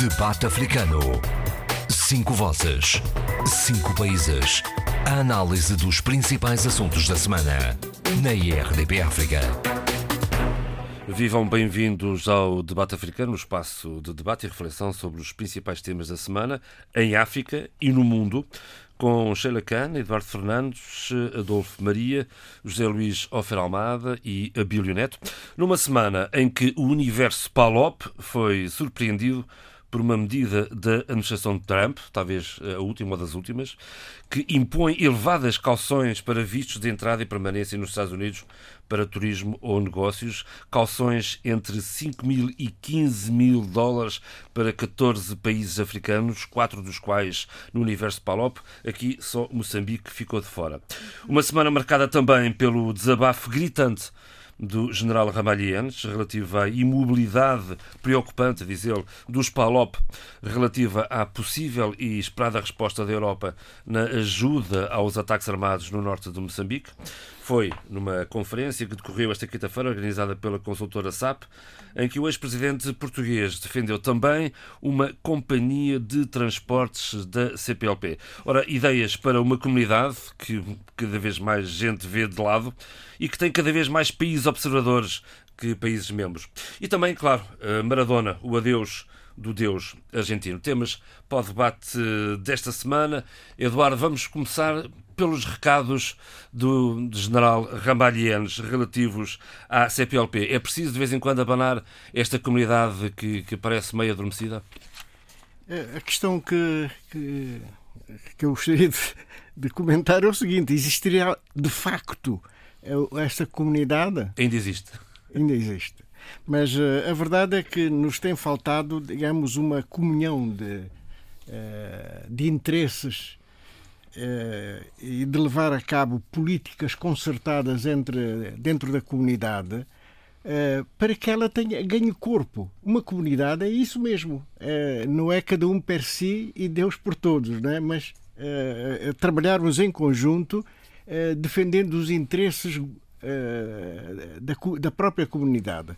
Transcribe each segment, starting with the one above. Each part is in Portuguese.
Debate Africano. Cinco vozes. Cinco países. A análise dos principais assuntos da semana. Na IRDP África. Vivam bem-vindos ao Debate Africano, um espaço de debate e reflexão sobre os principais temas da semana em África e no mundo, com Sheila Khan, Eduardo Fernandes, Adolfo Maria, José Luís Ofer Almada e Abílio Neto, numa semana em que o universo PALOP foi surpreendido por uma medida da administração de Trump, talvez a última ou das últimas, que impõe elevadas calções para vistos de entrada e permanência nos Estados Unidos para turismo ou negócios, calções entre 5 mil e 15 mil dólares para 14 países africanos, quatro dos quais no universo PALOP. Aqui só Moçambique ficou de fora. Uma semana marcada também pelo desabafo gritante do general Ramalhianes, relativa à imobilidade preocupante, diz ele, dos PALOP, relativa à possível e esperada resposta da Europa na ajuda aos ataques armados no norte de Moçambique. Foi numa conferência que decorreu esta quinta-feira, organizada pela consultora SAP, em que o ex-presidente português defendeu também uma companhia de transportes da CPLP. Ora, ideias para uma comunidade que cada vez mais gente vê de lado e que tem cada vez mais países observadores que países membros. E também, claro, Maradona, o adeus do Deus argentino. Temas para o debate desta semana. Eduardo, vamos começar pelos recados do general Ramalhianes relativos à CPLP. É preciso de vez em quando abanar esta comunidade que, que parece meio adormecida? A questão que, que, que eu gostaria de, de comentar é o seguinte: existiria de facto esta comunidade? Ainda existe. Ainda existe. Mas uh, a verdade é que nos tem faltado, digamos, uma comunhão de, uh, de interesses e de levar a cabo políticas concertadas entre, dentro da comunidade para que ela tenha, ganhe corpo. Uma comunidade é isso mesmo. não é cada um per si e Deus por todos, não é? mas trabalharmos em conjunto defendendo os interesses da, própria comunidade.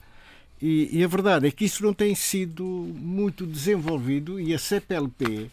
E, a verdade é que isso não tem sido muito desenvolvido e a CPLP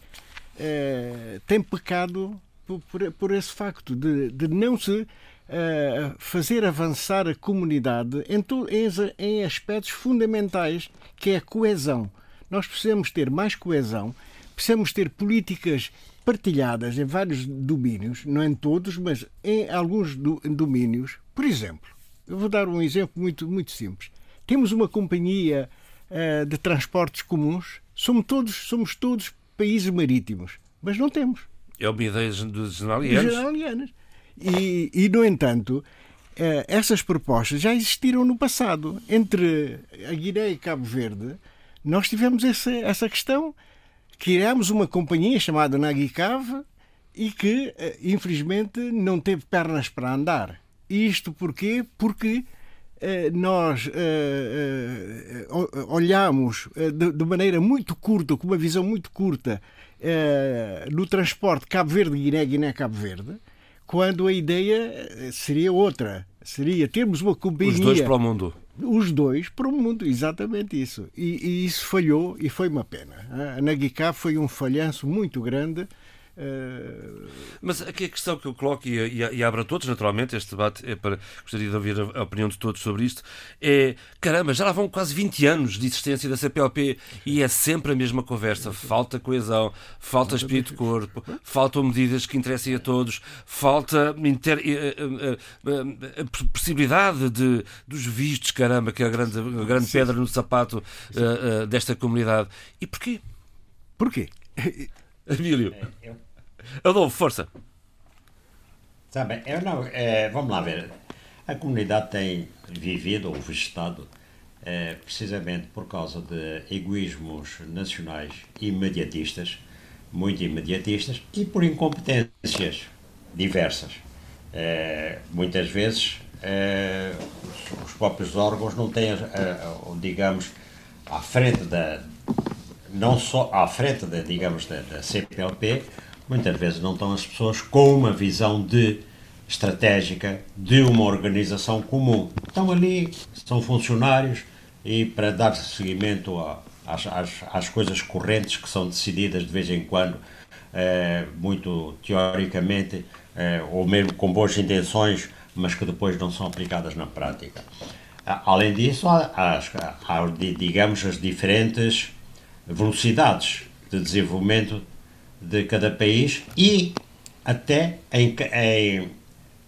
eh, tem pecado por, por, esse facto de, de não se eh, fazer avançar a comunidade em, to, em, em aspectos fundamentais, que é a coesão. Nós precisamos ter mais coesão, precisamos ter políticas partilhadas em vários domínios, não em todos, mas em alguns do, domínios. Por exemplo, eu vou dar um exemplo muito, muito simples temos uma companhia uh, de transportes comuns, somos todos, somos todos países marítimos, mas não temos. É uma ideia dos generalianos. E, e, no entanto, uh, essas propostas já existiram no passado. Entre a Guiné e Cabo Verde, nós tivemos essa, essa questão. Criámos uma companhia chamada Nagicave e que, uh, infelizmente, não teve pernas para andar. Isto porquê? Porque eh, nós uh, uh, olhamos de, maneira muito curta, com uma visão muito curta, no transporte Cabo Verde-Guiné, Guiné-Cabo Verde, quando a ideia seria outra. Seria termos uma companhia. Os dois para o mundo. Os dois para o mundo, exatamente isso. E, e isso falhou e foi uma pena. A Naguicá foi um falhanço muito grande. Mas aqui a questão que eu coloco e, e, e abro a todos, naturalmente, este debate é para. Gostaria de ouvir a, a, opinião de todos sobre isto. É caramba, já lá vão quase 20 anos de existência da CPLP e é sempre a mesma conversa. Falta coesão, falta espírito de corpo, faltam medidas que interessem a todos, falta inter, a, eh, a, eh, a, possibilidade de, dos vistos, caramba, que é a grande, a grande pedra no sapato uh, uh, desta comunidade. E porquê? Porquê? Emílio. É, eu... Adolfo, força. Sabe, eu não, é, vamos lá ver. A comunidade tem vivido ou vegetado é, precisamente por causa de egoísmos nacionais imediatistas, muito imediatistas, e por incompetências diversas. É, muitas vezes é, os, os, próprios órgãos não têm, digamos, à frente da, não só à frente, da, digamos, da, da CPLP, muitas vezes não estão as pessoas com uma visão de estratégica de uma organização comum. Estão ali, são funcionários e para dar seguimento à, às, às, às coisas correntes que são decididas de vez em quando, eh, muito teoricamente, eh, ou mesmo com boas intenções, mas que depois não são aplicadas na prática. Além disso, há, há, há digamos, as diferentes velocidades de desenvolvimento de cada país e até em, em,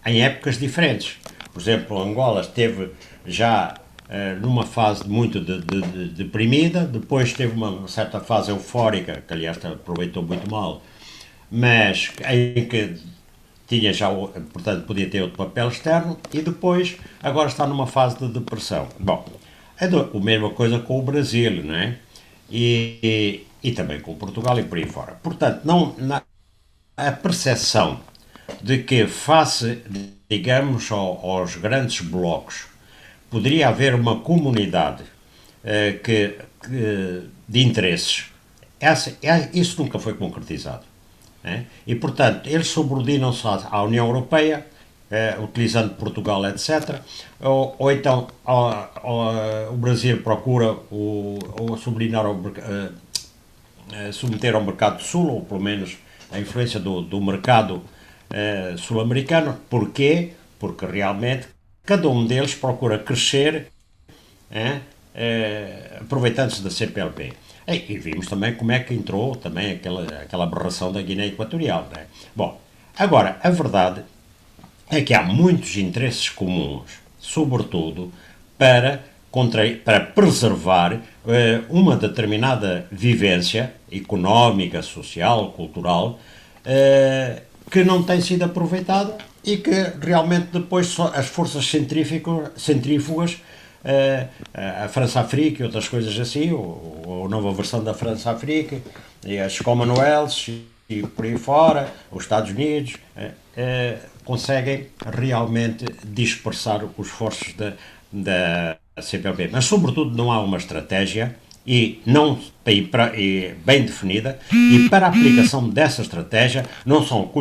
em épocas diferentes. Por exemplo, Angola esteve já uh, numa fase muito de, de, de, deprimida, depois teve uma certa fase eufórica, que aliás aproveitou muito mal, mas em que tinha já, portanto, podia ter outro papel externo, e depois agora está numa fase de depressão. Bom, é do, a mesma coisa com o Brasil, não é? E, e, também com Portugal e por aí fora. Portanto, não, na, a percepção de que, face, digamos, ao, aos grandes blocos, poderia haver uma comunidade eh, que, que, de interesses, essa, é, isso nunca foi concretizado. E, portanto, eles subordinam-se à, União Europeia, eh, utilizando Portugal, etc. Ou, ou então o Brasil procura o, o subordinar eh, eh, submeter ao mercado sul, ou pelo menos a influência do, do mercado eh, sul-americano. Porquê? Porque realmente cada um deles procura crescer eh, aproveitando-se da CPLP. E, e, vimos também como é que entrou também aquela, aquela aberração da Guiné Equatorial. Né? Bom, agora, a verdade é que há muitos interesses comuns, sobretudo para, para preservar eh, uma determinada vivência económica, social, cultural, eh, que não tem sido aproveitada e que realmente depois as forças centrífugas uh, a França-Africa e outras coisas assim, ou, a nova versão da França-Africa, e as Commonwealths e por aí fora, os Estados Unidos, conseguem realmente dispersar os esforços da CPLP. Mas, sobretudo, não há uma estratégia e não e, para, e bem definida e para a aplicação dessa estratégia não são,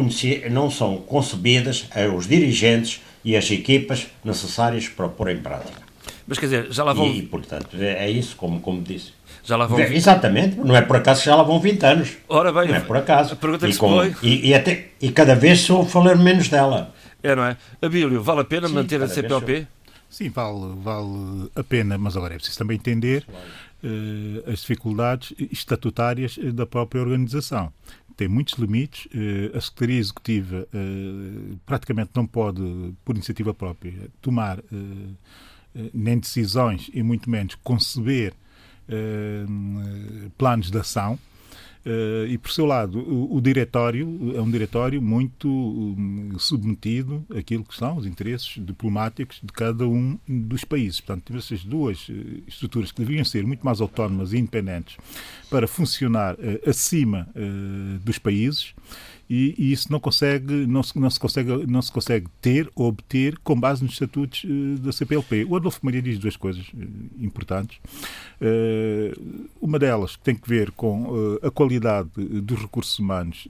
não são concebidas os dirigentes e as equipas necessárias para pôr em prática. Mas quer dizer, já lá vão. E, portanto, é, é isso, como, como disse. Já lá vão... Exatamente, não é por acaso que já lá vão 20 anos. Ora bem, não é por acaso. A pergunta e, que com, foi... e, e, até, e cada vez sou falar menos dela. É, não é? Abílio, vale a pena Sim, manter a CPLP? Sim, vale, vale a pena, mas agora é preciso também entender uh, as dificuldades estatutárias da própria organização. Tem muitos limites. Uh, a Secretaria Executiva uh, praticamente não pode, por iniciativa própria, tomar nem decisões e muito menos conceber planos de ação Uh, e, por seu lado, o, o, diretório é um diretório muito um, submetido àquilo que são os interesses diplomáticos de cada um dos países. Portanto, temos essas duas uh, estruturas que deveriam ser muito mais autónomas e independentes para funcionar uh, acima dos países e, e, isso não consegue não se, não se consegue não se consegue ter ou obter com base nos estatutos uh, da CPLP. O Adolfo Maria diz duas coisas uh, importantes. Uh, uma delas tem que ver com a qualidade dos recursos humanos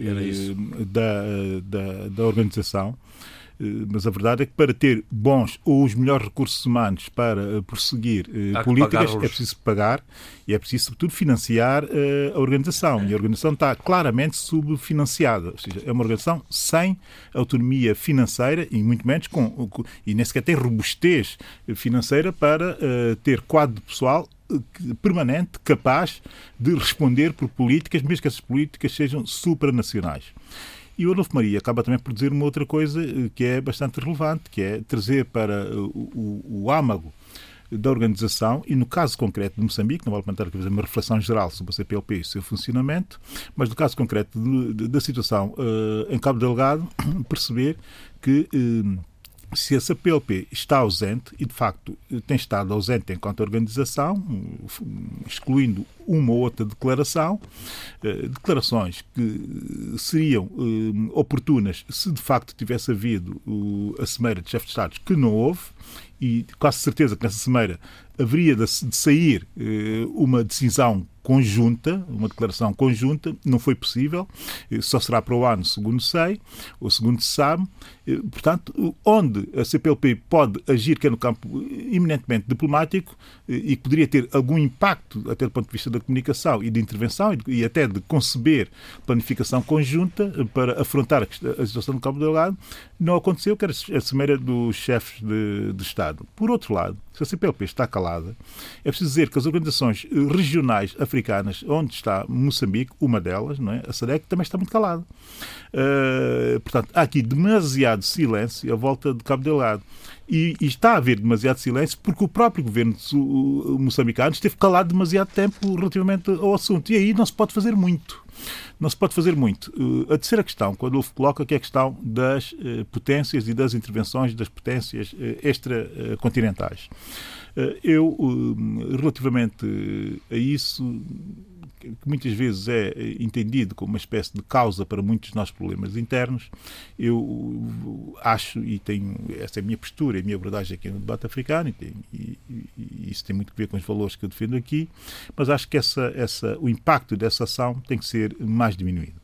da, da, da organização mas a verdade é que para ter bons ou os melhores recursos humanos para eh, prosseguir uh, políticas é preciso pagar e é preciso, sobretudo, financiar a organização. E a organização está claramente subfinanciada. Ou seja, é uma organização sem autonomia financeira e muito menos com, e nem sequer tem robustez financeira para ter quadro pessoal permanente, capaz de responder por políticas, mesmo que essas políticas sejam supranacionais. E o Adolfo Maria acaba também por dizer uma outra coisa eh, que é bastante relevante, que é trazer para o, o, o âmago da organização e no caso concreto de Moçambique, não vale a pena fazer uma reflexão geral sobre a CPLP e o seu funcionamento, mas no caso concreto da situação uh, em Cabo Delgado, perceber que uh, se a CPLP está ausente, e de facto tem estado ausente enquanto organização, excluindo uma ou outra declaração, eh, declarações que seriam eh, oportunas se de facto tivesse havido a Cimeira de Chefes de Estados, que não houve, e quase certeza que nessa Cimeira haveria de sair eh, uma decisão conjunta, uma declaração conjunta, não foi possível, só será para o ano, segundo sei, ou segundo se sabe. Portanto, onde a CPLP pode agir, que é no campo eminentemente diplomático, e que poderia ter algum impacto, até do ponto de vista da comunicação e de intervenção, e até de conceber planificação conjunta para afrontar a situação do Cabo Delgado, não aconteceu, que era a cimeira dos chefes de, de Estado. Por outro lado, se a CPLP está calada, é preciso dizer que as organizações regionais africanas, onde está Moçambique, uma delas, não é? a SADEC, também está muito calada. Uh, portanto, há aqui demasiado silêncio à volta de Cabo Delgado. E, e, está a haver demasiado silêncio porque o próprio governo moçambicano esteve calado demasiado tempo relativamente ao assunto. E aí não se pode fazer muito. Não se pode fazer muito. Uh, a terceira questão, quando ele coloca, que é a questão das uh, potências e das intervenções das potências uh, extracontinentais. Eu, relativamente a isso, que muitas vezes é entendido como uma espécie de causa para muitos dos nossos problemas internos, eu acho, e tenho, essa é a minha postura, a minha abordagem aqui no debate africano, e, tem, e, e, isso tem muito a ver com os valores que eu defendo aqui, mas acho que essa, essa, o impacto dessa ação tem que ser mais diminuído.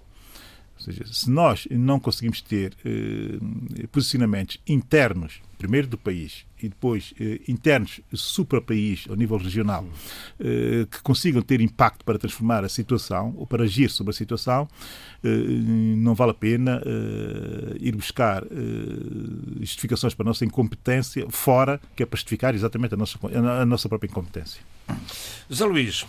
Ou seja, se nós não conseguimos ter eh, posicionamentos internos, primeiro do país e depois eh, internos supra-país, ao nível regional, eh, que consigam ter impacto para transformar a situação ou para agir sobre a situação, eh, não vale a pena eh, ir buscar eh, justificações para a nossa incompetência fora, que é para justificar exatamente a nossa, a nossa própria incompetência. José Luís.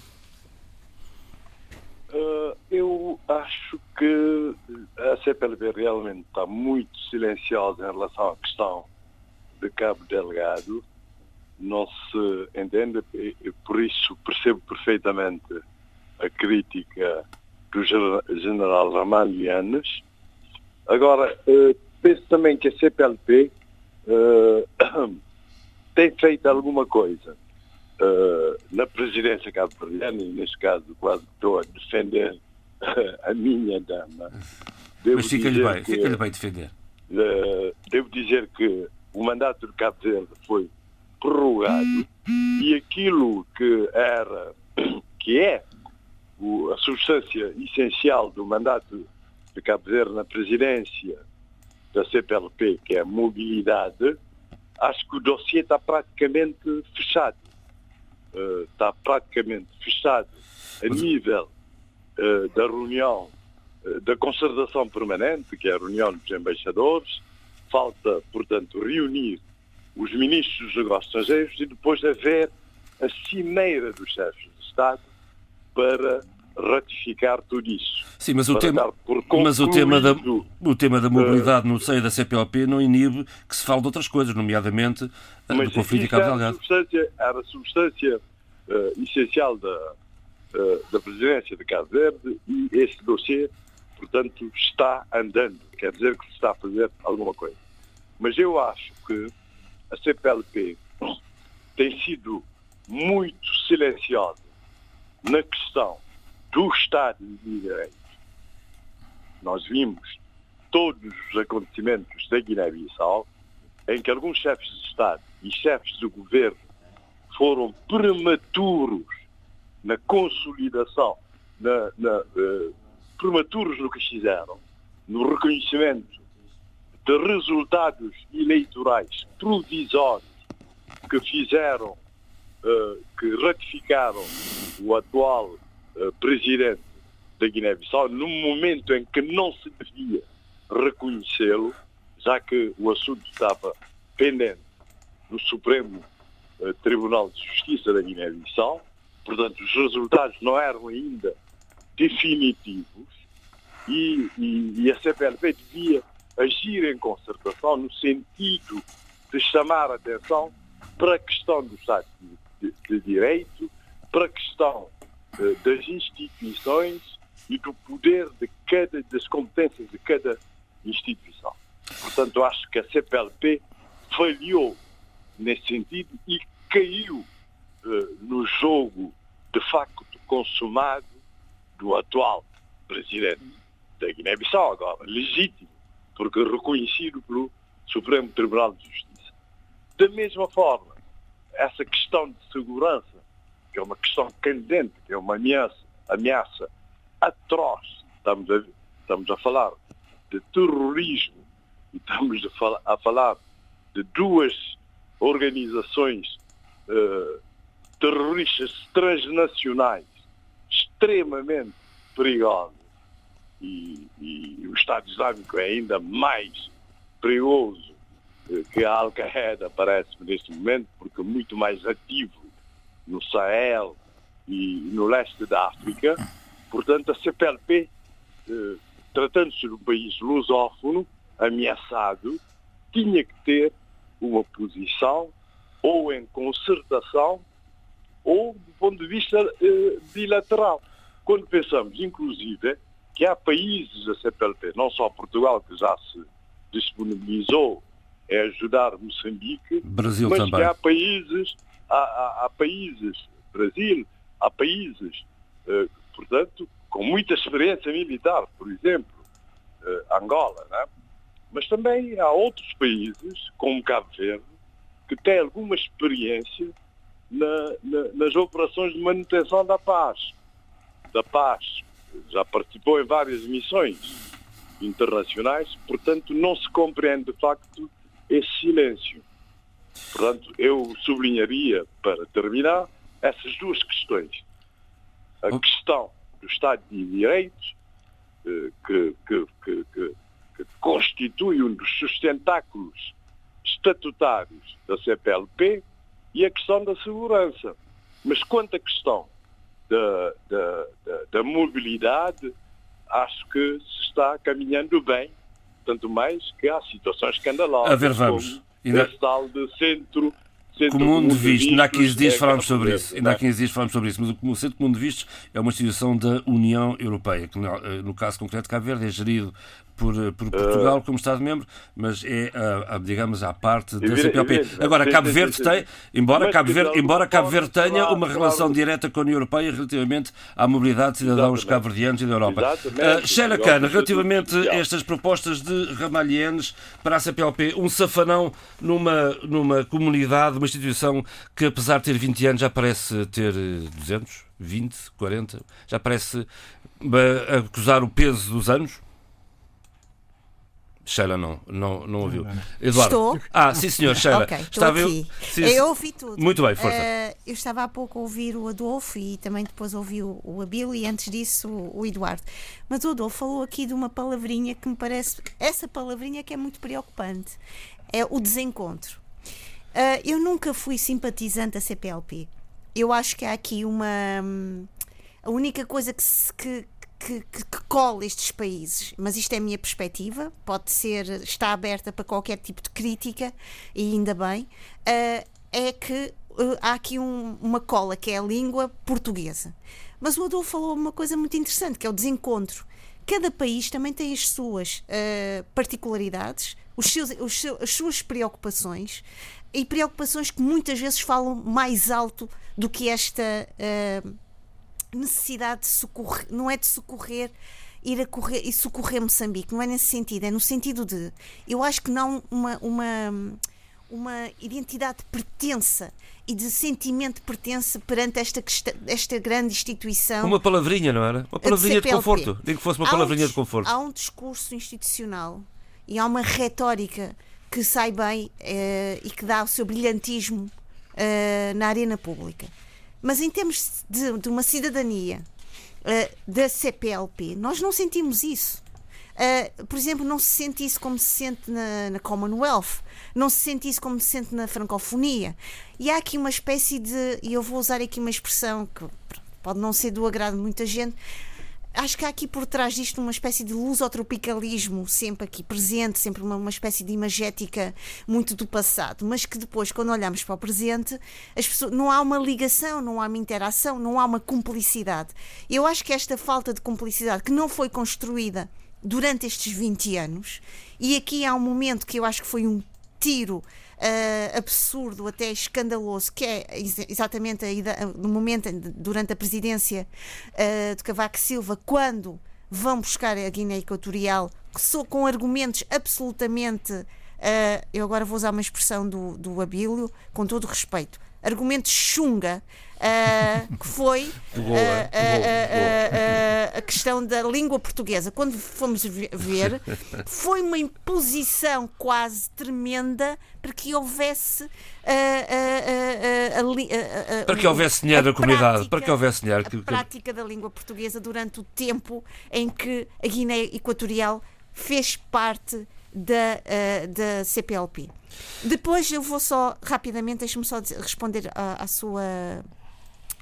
Uh, eu acho que a CPLB realmente está muito silenciosa em relação à questão de Cabo Delgado. Não se entende, e por isso percebo perfeitamente a crítica do general Ramalhianes. Agora, uh, penso também que a CPLP uh, tem feito alguma coisa uh, na presidência cabo-verdiana, e neste caso quase estou a defender uh, a minha dama. Devo Mas fica-lhe bem, fica bem defender. Uh, devo dizer que o mandato de Cabo Verde foi prorrogado e aquilo que era, que é o, a substância essencial do mandato de Cabo Verde na presidência da CPLP, que é a mobilidade, acho que o dossiê está praticamente fechado. Uh, está praticamente fechado a nível uh, da reunião uh, da concertação permanente, que é a reunião dos embaixadores. Falta, portanto, reunir os ministros dos negócios estrangeiros e depois haver a cimeira dos chefes de Estado para ratificar tudo isso. Sim, mas o tema, mas o tema, da, o tema da mobilidade no seio da CPLP não inibe que se fale de outras coisas, nomeadamente do conflito de Cabo Delgado. Era a substância uh, essencial da, uh, da presidência de Cabo Verde e esse dossiê, portanto, está andando. Quer dizer que se está a fazer alguma coisa. Mas eu acho que a CPLP tem sido muito silenciosa na questão do Estado de Direito. Nós vimos todos os acontecimentos da Guiné-Bissau em que alguns chefes de Estado e chefes do governo foram prematuros na consolidação, na, na, uh, prematuros no que fizeram, no reconhecimento de resultados eleitorais provisórios que fizeram, uh, que ratificaram o atual presidente da Guiné-Bissau, num momento em que não se devia reconhecê-lo, já que o assunto estava pendente no Supremo uh, Tribunal de Justiça da Guiné-Bissau, portanto, os resultados não eram ainda definitivos e, e, e a CPLP devia agir em concertação no sentido de chamar a atenção para a questão do Estado de, de, de Direito, para a questão das instituições e do poder de cada, das competências de cada instituição. Portanto, acho que a CPLP falhou nesse sentido e caiu uh, no jogo de facto consumado do atual presidente da Guiné-Bissau, agora legítimo, porque reconhecido pelo Supremo Tribunal de Justiça. Da mesma forma, essa questão de segurança que é uma questão candente, que é uma ameaça, ameaça atroz. Estamos a, estamos a falar de terrorismo e estamos a, fal a falar de duas organizações uh, terroristas transnacionais extremamente perigosas e, e, o Estado Islâmico é ainda mais perigoso uh, que a Al-Qaeda parece neste momento, porque é muito mais ativo no Sahel e no leste da África. Portanto, a CPLP, uh, tratando-se de um país lusófono, ameaçado, tinha que ter uma posição ou em concertação ou do ponto de vista eh, bilateral. Quando pensamos, inclusive, que há países da CPLP, não só Portugal, que já se disponibilizou a ajudar Moçambique, Brasil mas também. que há países, há países, Brasil, há países, eh, portanto, com muita experiência militar, por exemplo, eh, Angola, né? mas também há outros países, como Cabo Verde, que têm alguma experiência na, na, nas operações de manutenção da paz. Da paz. Já participou em várias missões internacionais, portanto, não se compreende de facto esse silêncio. Portanto, eu sublinharia, para terminar, essas duas questões. A questão do Estado de Direitos, eh, que, que, que, que que constitui um dos sustentáculos estatutários da CPLP, e a questão da segurança. Mas quanto à questão da, da, da, da mobilidade, acho que se está caminhando bem, tanto mais que há situações escandalosas. A ver, vamos. Como Ainda... esse tal de centro Comum de Vistos, ainda há 15 dias é falámos sobre isso, Verde, ainda há não é? 15 dias falámos sobre isso, mas o Centro Comum de Vistos é uma instituição da União Europeia, que no, eh, no caso concreto de Cabo Verde é gerido por, eh, por Portugal como Estado-membro, mas é, a, a, digamos, à parte da CPLP. Agora, Cabo Verde tem, embora Cabo Verde, embora Cabo Verde tenha uma relação direta com a União Europeia relativamente à mobilidade de cidadãos cabo-verdianos e da Europa. Uh, Sheila Igual Khan, relativamente a estas propostas de Ramalhianes para a CPLP, um safanão numa, numa comunidade, uma instituição que, apesar de ter 20 anos, já parece ter eh, 200, 20, 40, já parece eh, acusar o peso dos anos? Sheila não, não, não ouviu. Eduardo. Estou? Ah, sim senhor, Sheila. Ok, estou Estava eu- aqui. Sim, Eu ouvi tudo. Muito bem, força. Eh, eu estava há pouco a ouvir o Adolfo e também depois ouvi o, o Abílio e antes disso o, o Eduardo. Mas o Adolfo falou aqui de uma palavrinha que me parece. Essa palavrinha que é muito preocupante. É o desencontro. Eh, eu nunca fui simpatizante da CPLP. Eu acho que há aqui uma. hum, A única coisa que, se- que, que, que, que cola estes países, mas isto é a minha perspectiva, pode ser, está aberta para qualquer tipo de crítica, e ainda bem, eh, é que eh, há aqui um- uma cola que é a língua portuguesa. Mas o Adolfo falou uma coisa muito interessante, que é o desencontro. Cada país também tem as suas eh, particularidades, os seus, os seu- as suas preocupações e preocupações que muitas vezes falam mais alto do que esta necessidade de socorrer, não é de socorrer, ir a correr e socorrer Moçambique, não é nesse sentido, é no sentido de eu acho que não uma, uma, uma identidade de pertença e de sentimento de pertença perante esta, esta grande instituição. Uma palavrinha, não era? Uma palavrinha de, CPLP. conforto. Nem que fosse uma Há um palavrinha dis- de conforto. Há um discurso institucional e há uma retórica que sai bem eh, e que dá o seu brilhantismo eh, na arena pública. Mas em termos de, de uma cidadania eh, da CPLP, nós não sentimos isso. Uh, por exemplo, não se sente isso como se sente na, na Commonwealth, não se sente isso como se sente na francofonia. E há aqui uma espécie de, e eu vou usar aqui uma expressão que pode não ser do agrado de muita gente, acho que há aqui por trás disto uma espécie de lusotropicalismo sempre aqui presente, sempre uma, uma espécie de imagética muito do passado, mas que depois, quando olhamos para o presente, as pessoas, não há uma ligação, não há uma interação, não há uma cumplicidade. Eu acho que esta falta de cumplicidade que não foi construída durante estes 20 anos, e aqui há um momento que eu acho que foi um tiro uh, absurdo, até escandaloso, que é ex exatamente a no momento durante a presidência uh, de Cavaco Silva, quando vão buscar a Guiné Equatorial, que só com argumentos absolutamente. Uh, eu agora vou usar uma expressão do, do Abílio, com todo respeito, argumento chunga uh, que foi uh, a questão da língua portuguesa. Quando fomos ver, foi uma imposição quase tremenda para que houvesse para que houvesse dinheiro da comunidade, para que houvesse dinheiro. A prática da língua portuguesa durante o tempo em que a Guiné Equatorial fez parte da, uh, da CPLP. Depois eu vou só, rapidamente, deixe-me só responder à, à sua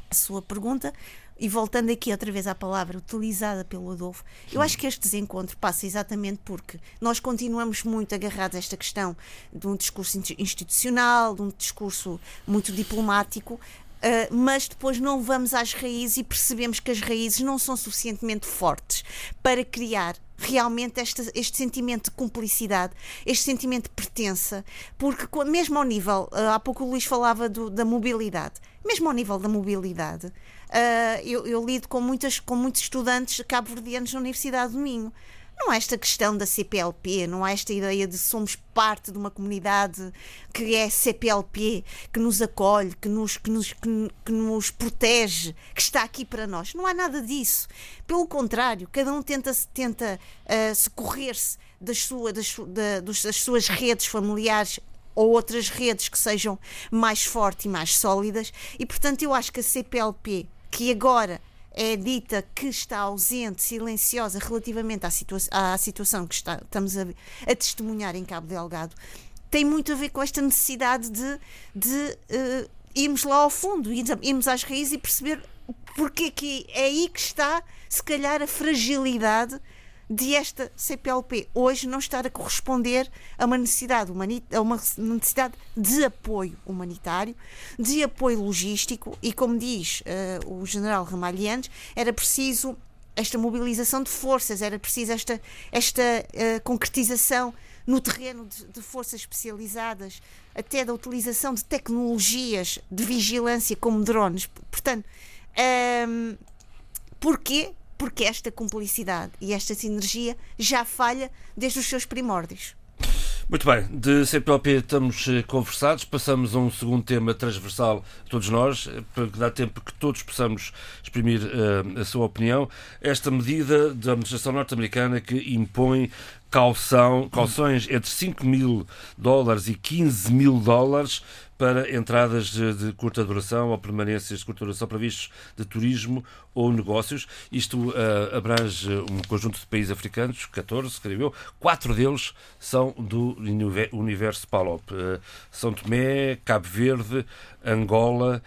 a sua pergunta. E voltando aqui outra vez à palavra utilizada pelo Adolfo, eu acho que este desencontro passa exatamente porque nós continuamos muito agarrados a esta questão de um discurso institucional, de um discurso muito diplomático, Uh, mas depois não vamos às raízes e percebemos que as raízes não são suficientemente fortes para criar realmente este, este sentimento de cumplicidade, este sentimento de pertença, porque mesmo ao nível, uh, há pouco o Luís falava do, da mobilidade, mesmo ao nível da mobilidade, uh, eu, eu, lido com, muitas, com muitos estudantes cabo-verdianos na Universidade do Minho não há esta questão da CPLP, não há esta ideia de somos parte de uma comunidade que é CPLP, que nos acolhe, que nos, que nos, que, que nos protege, que está aqui para nós. Não há nada disso. Pelo contrário, cada um tenta, tenta uh, socorrer-se das, sua, das, da, das suas redes familiares ou outras redes que sejam mais fortes e mais sólidas. E, portanto, eu acho que a CPLP, que agora é dita que está ausente, silenciosa relativamente à, situa à situação que está, estamos a, a, testemunhar em Cabo Delgado, tem muito a ver com esta necessidade de, de uh, irmos lá ao fundo, irmos às raízes e perceber porque que é aí que está, se calhar, a fragilidade de esta CPLP hoje não estar a corresponder a uma necessidade, a uma necessidade de apoio humanitário, de apoio logístico e, como diz uh, o general Ramalhianes, era preciso esta mobilização de forças, era preciso esta, esta uh, concretização no terreno de, de, forças especializadas, até da utilização de tecnologias de vigilância como drones. Portanto, um, ehm, porquê? Porque esta cumplicidade e esta sinergia já falha desde os seus primórdios. Muito bem, de CPLP estamos eh, conversados, passamos a um segundo tema transversal a todos nós, eh, para que dá tempo que todos possamos exprimir uh, a sua opinião. Esta medida da administração norte-americana que impõe calção, calções entre 5 mil dólares e 15 mil dólares para entradas de, de, curta duração ou permanências de curta duração para vistos de turismo ou negócios. Isto uh, abrange um conjunto de países africanos, 14, creio eu. Quatro deles são do universo PALOP. Uh, São Tomé, Cabo Verde, Angola,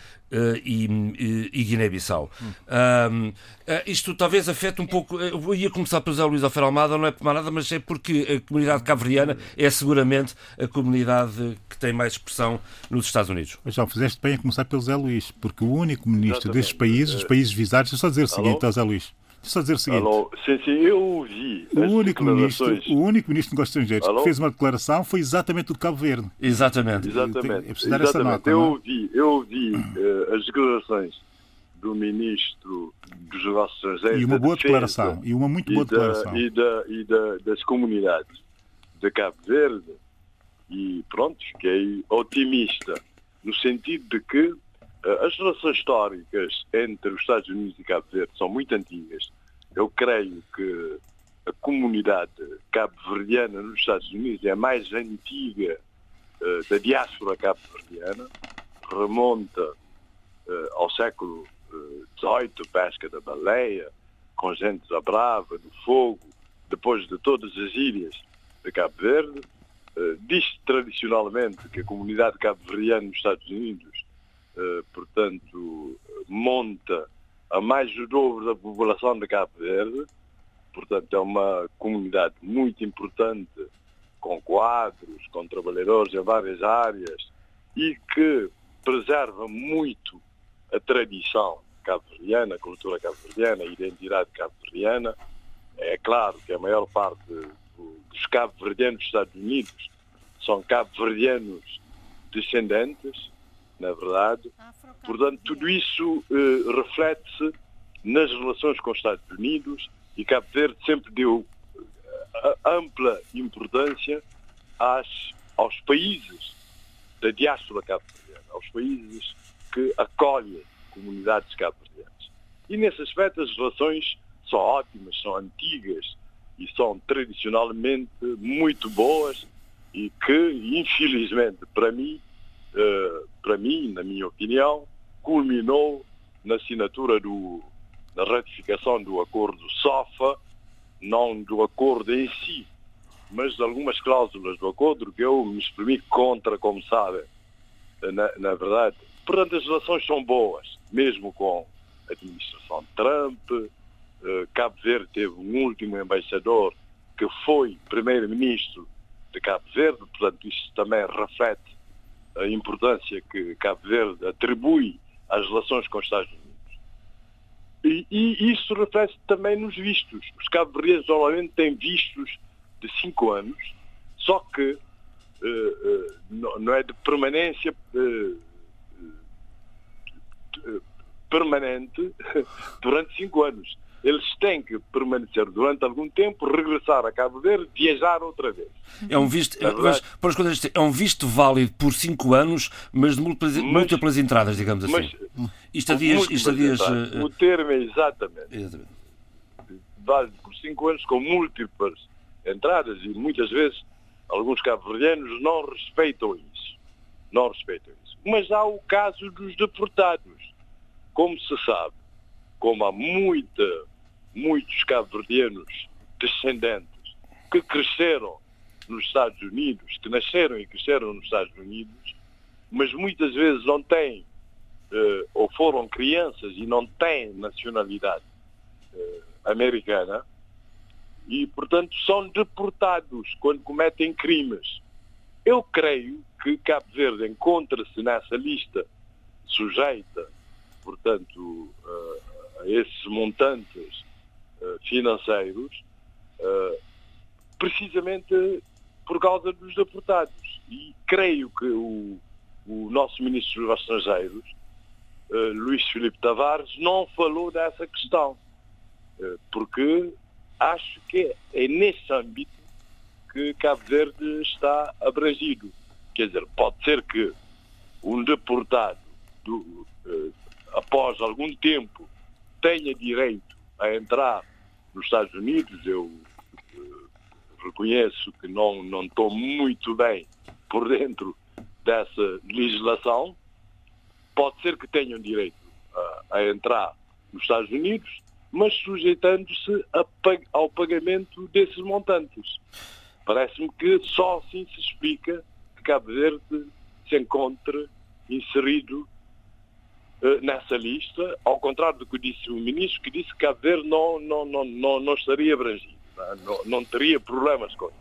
e, e, e Guiné-Bissau. Hum. uh, isto talvez afete um pouco. Eu ia começar por José Luís Alfer Almada, não é por nada, mas é porque a comunidade cabo-verdiana é seguramente a comunidade que tem mais expressão nos Estados Unidos. Mas já fizeste bem a começar pelo Zé Luís, porque o único ministro Exatamente. destes países, os países visados, deixa só dizer o seguinte ao Zé Luís. Só dizer o seguinte. Alô? Sim, sim, eu ouvi. O único, ministro, o único ministro de Negócios Estrangeiros Alô? que fez uma declaração foi exatamente o de Cabo Verde. Exatamente. Exatamente. É Exatamente. Essa nota, eu, é? ouvi, eu ouvi uh, as declarações do ministro dos Negócios Estrangeiros. E uma boa declaração. E uma muito boa e declaração. Da, e, da, e da, das comunidades de Cabo Verde. E pronto, fiquei otimista no sentido de que as relações históricas entre os Estados Unidos e Cabo Verde são muito antigas. Eu creio que a comunidade cabo-verdiana nos Estados Unidos é a mais antiga uh, da diáspora cabo-verdiana, remonta uh, ao século XVIII, uh, pesca da baleia, com gente da brava, do fogo, depois de todas as ilhas de Cabo Verde. Diz-se tradicionalmente que a comunidade cabo-verdiana nos Estados Unidos eh, portanto, monta a mais do dobro da população de Cabo Verde, portanto é uma comunidade muito importante, com quadros, com trabalhadores em várias áreas e que preserva muito a tradição cabo-verdiana, a cultura cabo-verdiana, a identidade cabo-verdiana. É claro que a maior parte dos cabo-verdianos dos Estados Unidos são cabo-verdianos descendentes, na verdade. Portanto, tudo isso eh, reflete-se nas relações com os Estados Unidos e Cabo Verde sempre deu eh, ampla importância às, aos países da diáspora cabo-verdiana, aos países que acolhe comunidades cabo-verdianas. E nesse aspecto as relações são ótimas, são antigas e são tradicionalmente muito boas e que, infelizmente, para mim, para mim, na minha opinião, culminou na assinatura do, na ratificação do acordo SOFA, não do acordo em si, mas de algumas cláusulas do acordo que eu me exprimi contra, como sabem, na, na verdade. Portanto, as relações são boas, mesmo com a administração Trump. Uh, Cabo Verde teve um último embaixador que foi primeiro-ministro de Cabo Verde, portanto, isto também reflete a importância que Cabo Verde atribui às relações com os Estados Unidos. E, e isso reflete também nos vistos. Os cabo-verdianos normalmente têm vistos de cinco anos, só que uh, uh, não, é de permanência uh, permanente durante cinco anos eles têm que permanecer durante algum tempo, regressar a Cabo Verde, viajar outra vez. É um visto, é, mas, é um visto válido por cinco anos, mas de múltiplas, mas, múltiplas entradas, digamos assim. Mas, isto a dias. Isto a dias uh, o termo é exatamente. exatamente. Válido por cinco anos com múltiplas entradas e muitas vezes alguns cabo-verdianos não respeitam isso. Não respeitam isso. Mas há o caso dos deportados. Como se sabe, como há muita muitos cabo-verdianos descendentes que cresceram nos Estados Unidos, que nasceram e cresceram nos Estados Unidos, mas muitas vezes não têm, uh, ou foram crianças e não têm nacionalidade uh, americana, e, portanto, são deportados quando cometem crimes. Eu creio que Cabo Verde encontra-se nessa lista sujeita, portanto, uh, a esses montantes financeiros, uh, precisamente por causa dos deportados. E creio que o, o nosso Ministro dos Estrangeiros, uh, Luís Filipe Tavares, não falou dessa questão, porque acho que é nesse âmbito que Cabo Verde está abrangido. Quer dizer, pode ser que um deportado, do, após algum tempo tenha direito a entrar nos Estados Unidos, eu uh, reconheço que não, não estou muito bem por dentro dessa legislação, pode ser que tenham direito a, a entrar nos Estados Unidos, mas sujeitando-se ao pagamento desses montantes. Parece-me que só assim se explica que Cabo Verde se encontre inserido eh, nessa lista, ao contrário do que disse o ministro, que disse que Cabo Verde não, não, não, não, não estaria abrangido, não, não teria problemas com isso.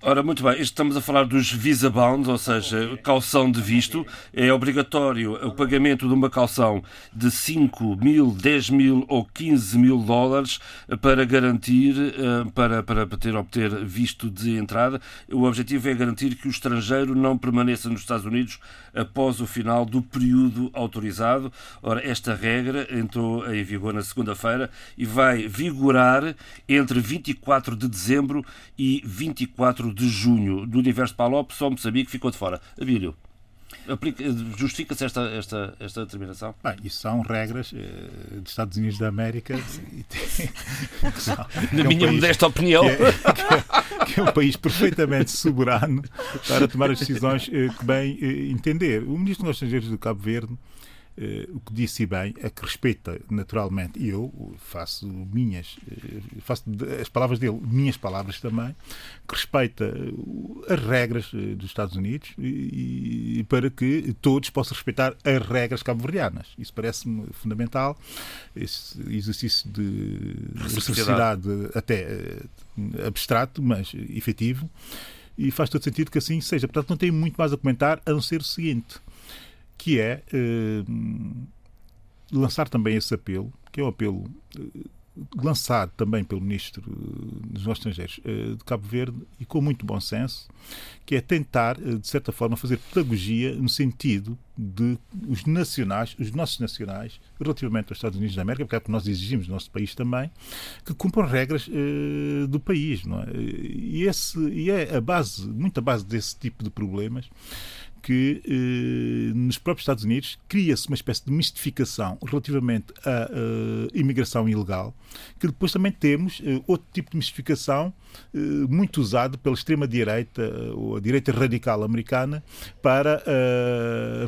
Ora, muito bem, estamos a falar dos visa bonds, ou seja, calção de visto. É obrigatório o pagamento de uma calção de 5 mil, 10 mil ou 15 mil dólares para garantir, eh, para, para ter, obter visto de entrada. O objetivo é garantir que o estrangeiro não permaneça nos Estados Unidos após o final do período autorizado. Ora, esta regra entrou em vigor na segunda-feira e vai vigorar entre 24 de dezembro e 24 de junho do universo Palop, só Moçambique ficou de fora. Abílio. Justifica-se esta, esta, esta determinação? Bem, isso são regras eh, dos Estados Unidos da América. Na é minha modesta opinião. Que é, que, é, que é, um país perfeitamente soberano para tomar as decisões eh, que bem eh, entender. O Ministro dos Estrangeiros do Cabo Verde o que disse bem é que respeita naturalmente, e eu faço minhas, uh, faço as palavras dele, minhas palavras também, que respeita uh, as regras dos Estados Unidos e, e, para que todos possam respeitar as regras cabo-verdianas. Isso parece-me fundamental, esse exercício de reciprocidade até abstrato, mas efetivo, e faz todo sentido que assim seja. Portanto, não tenho muito mais a comentar a não ser o seguinte que é uh, lançar também esse apelo, que é um apelo uh, lançado também pelo Ministro dos Negócios Estrangeiros uh, de Cabo Verde e com muito bom senso, que é tentar, de certa forma, fazer pedagogia no sentido de os nacionais, os nossos nacionais, relativamente aos Estados Unidos da América, porque é que nós exigimos no nosso país também, que cumpram regras do país. Não é? E, esse, e é a base, muita base desse tipo de problemas que eh, nos próprios Estados Unidos cria-se uma espécie de mistificação relativamente à uh, imigração ilegal, que depois também temos uh, outro tipo de mistificação uh, muito usado pela extrema-direita ou a direita radical americana para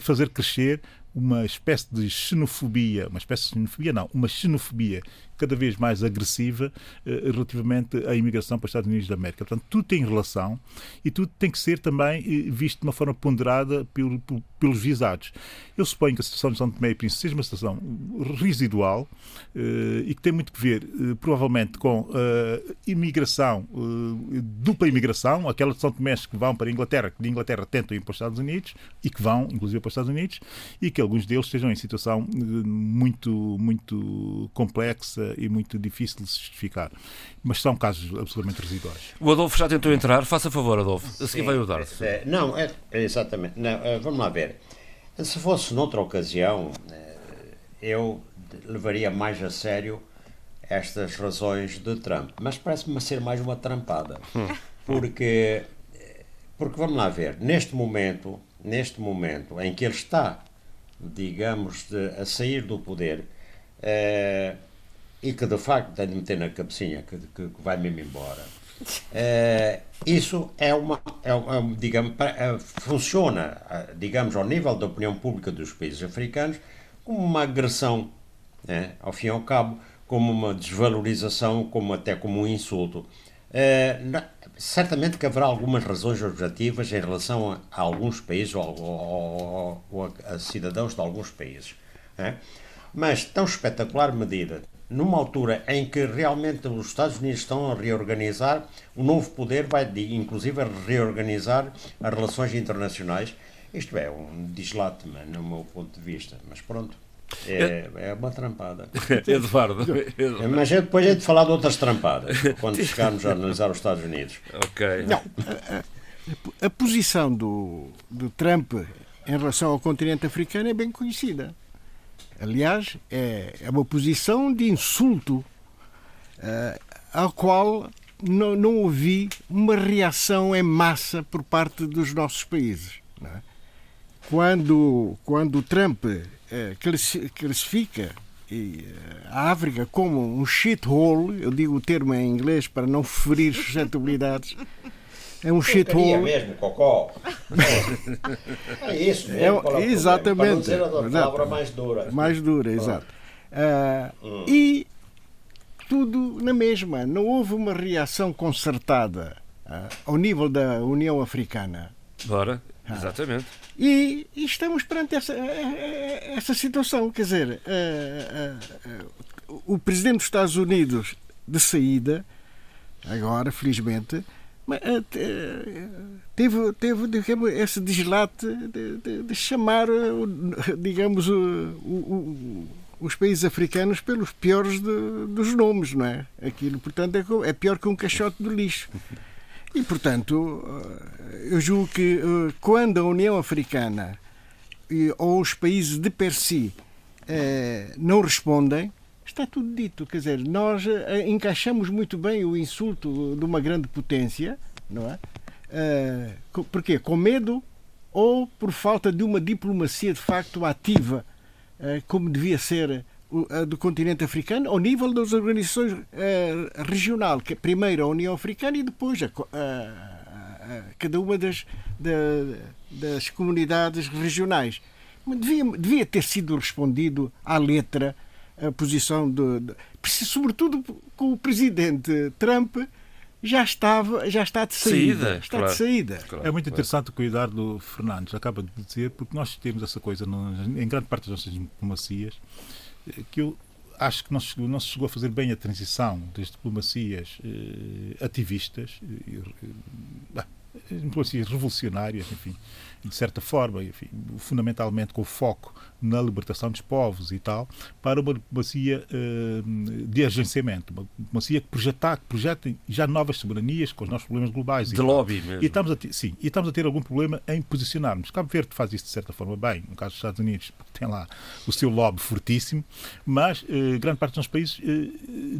fazer crescer uma espécie de xenofobia, uma espécie de xenofobia não, uma xenofobia cada vez mais agressiva eh, relativamente à imigração para os Estados Unidos da América. Portanto, tudo tem relação e tudo tem que ser também eh, visto de uma forma ponderada pelo, pelos visados. Eu suponho que a situação de São Tomé e Príncipe seja uma situação residual eh, e que tem muito que ver, provavelmente, com a imigração, dupla imigração, aquelas de São Tomé que vão para a Inglaterra, que de Inglaterra tentam ir para os Estados Unidos e que vão, inclusive, para os Estados Unidos, e que alguns deles estejam em situação muito, muito complexa e muito difícil de se justificar. Mas são casos absolutamente residuais. O Adolfo já tentou entrar. Faça favor, Adolfo. A seguir vai o Darcy. É, não, é, é, exatamente. Não, é, vamos lá ver. Se fosse noutra ocasião, é, eu levaria mais a sério estas razões de Trump. Mas parece-me ser mais uma trampada. Porque, porque vamos lá ver, neste momento, neste momento em que ele está, digamos, de, a sair do poder, é, e que de facto tem de meter na cabecinha que, que, que vai mesmo embora. É, isso é uma, é, é, digamos, é, funciona, digamos, ao nível da opinião pública dos países africanos como uma agressão, né, ao fim e ao cabo, como uma desvalorização, como até como um insulto. É, certamente que haverá algumas razões objetivas em relação a, a alguns países ou, ou, ou, a, a, cidadãos de alguns países. Né? Mas tão espetacular medida numa altura em que realmente os Estados Unidos estão a reorganizar, o novo poder vai, inclusive, a reorganizar as relações internacionais. Isto é um dislate, no meu ponto de vista, mas pronto. É, é uma trampada. Eduardo. Mas depois é de falar de outras trampadas, quando chegarmos a analisar os Estados Unidos. Ok. Não, a, a, a posição do, do Trump em relação ao continente africano é bem conhecida. Aliás, é, é uma posição de insulto uh, ao qual não, não ouvi uma reação em massa por parte dos nossos países. É? Quando, quando Trump uh, classifica eh, a África como um shithole, eu digo o termo em inglês para não ferir suscetibilidades, é um shithole. mesmo, cocó. é isso mesmo. É, exatamente. Para não dizer a palavra mais dura. Mais dura, exato. Uh, hum. E tudo na mesma. Não houve uma reação concertada uh, ao nível da União Africana. Bora, ah. exatamente. E, e, estamos perante essa, essa situação. Quer dizer, o presidente dos Estados Unidos de saída, agora, felizmente, eh, teve, teve digamos, esse deslate de, de, de chamar, digamos, o, o, os países africanos pelos piores de, dos nomes, não é? Aquilo, portanto, é, é pior que um caixote do lixo. E, portanto, eh, eu julgo que eh, quando a União Africana ou os países de per si não respondem, está tudo dito. Quer dizer, nós eh, encaixamos muito bem o insulto de uma grande potência, não é? Uh, porquê? Com medo ou por falta de uma diplomacia de facto ativa, uh, como devia ser a do continente africano, ao nível das organizações uh, regional, que primeiro a União Africana e depois a, cada uma das, da, das comunidades regionais. Devia, devia ter sido respondido à letra a posição de, de, sobretudo com o presidente Trump já estava já está de saída, saída está claro, de saída. claro, é muito interessante o que o Eduardo Fernandes acaba de dizer porque nós temos essa coisa no, em grande parte das nossas diplomacias que eu acho que não se, não se chegou a fazer bem a transição das diplomacias eh, ativistas eh, diplomacias revolucionárias enfim de certa forma, enfim, fundamentalmente com foco na libertação dos povos e tal, para uma diplomacia uh, de agenciamento, uma diplomacia que projeta, que projeta já novas soberanias com os nossos problemas globais. De lobby mesmo. E estamos a ter, sim, e estamos a ter algum problema em posicionarmos. Cabo Verde faz isso de certa forma bem, no caso dos Estados Unidos, tem lá o seu lobby fortíssimo, mas uh, grande parte dos países uh,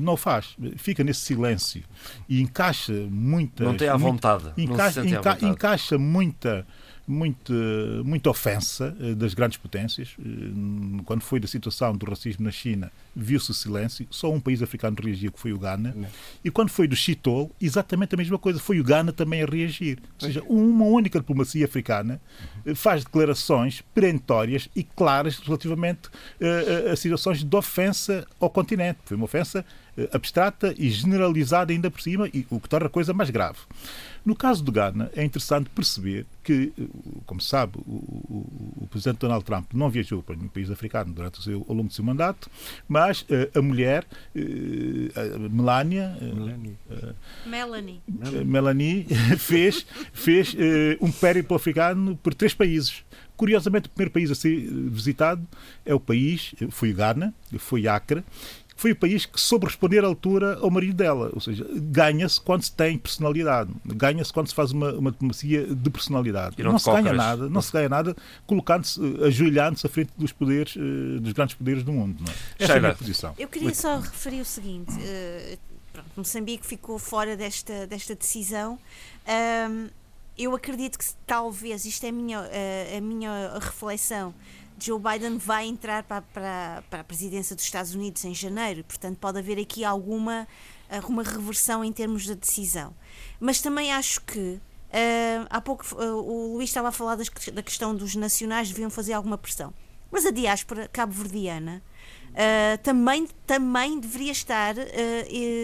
não o faz. Fica nesse silêncio e encaixa muita. Não tem à vontade. Encaixa, enca, vontade. encaixa muita muita, muita ofensa eh, das grandes potências. Eh, quando foi da situação do racismo na China, viu-se o silêncio. Só um país africano reagiu, que foi o Ghana. Não. E quando foi do Chitol, exatamente a mesma coisa. Foi o Ghana também a reagir. Ou seja, uma única diplomacia africana eh, faz declarações perentórias e claras relativamente a situações de ofensa ao continente. Foi uma ofensa abstrata e generalizada ainda por cima, e o que torna a coisa mais grave. No caso do Ghana, é interessante perceber que, como se sabe, o, o, o, presidente Donald Trump não viajou para nenhum país africano durante o seu, ao longo do seu mandato, mas uh, a mulher, uh, a Melania, uh, Melanie, Melanie fez, fez um périplo africano por três países. Curiosamente, o primeiro país a ser visitado é o país, foi o Ghana, foi Acre, foi o país que soube responder à altura ao marido dela. Ou seja, ganha-se quando se tem personalidade, ganha-se quando se faz uma, uma diplomacia de personalidade. não, não se ganha nada, não se ganha nada colocando-se, ajoelhando-se à frente dos poderes, eh, dos grandes poderes do mundo. Não é? Essa é a minha posição. Eu queria só referir o seguinte. Uh, pronto, Moçambique ficou fora desta, desta decisão. Um, eu acredito que talvez, isto é a minha, uh, a minha reflexão, Joe Biden vai entrar para, para, para a presidência dos Estados Unidos em janeiro, portanto pode haver aqui alguma uma reversão em termos de decisão. Mas também acho que Uh, há pouco uh, o Luís estava a falar das, da questão dos nacionais deviam fazer alguma pressão. Mas a diáspora cabo-verdiana uh, também, também deveria estar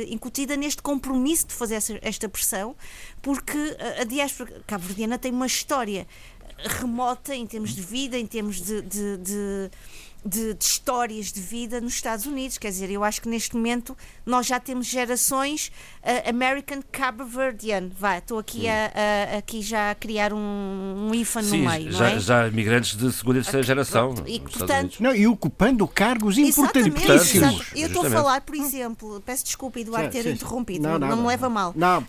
incutida neste compromisso de fazer essa, esta pressão, porque a diáspora cabo-verdiana tem uma história remota em termos de vida, em termos de, de, de de, de, histórias de vida nos Estados Unidos. Quer dizer, eu acho que neste momento nós já temos gerações uh, American Cabo Verdean. Vai, estou aqui, a, a, aqui já a criar um, um IFA no meio. Já, é? já imigrantes de segunda e terceira geração. E, portanto, não, e ocupando cargos importantíssimos. Eu estou a falar, por exemplo, peço desculpa, Eduardo, ter sim, interrompido, não, não, não, me leva mal. Não, uh,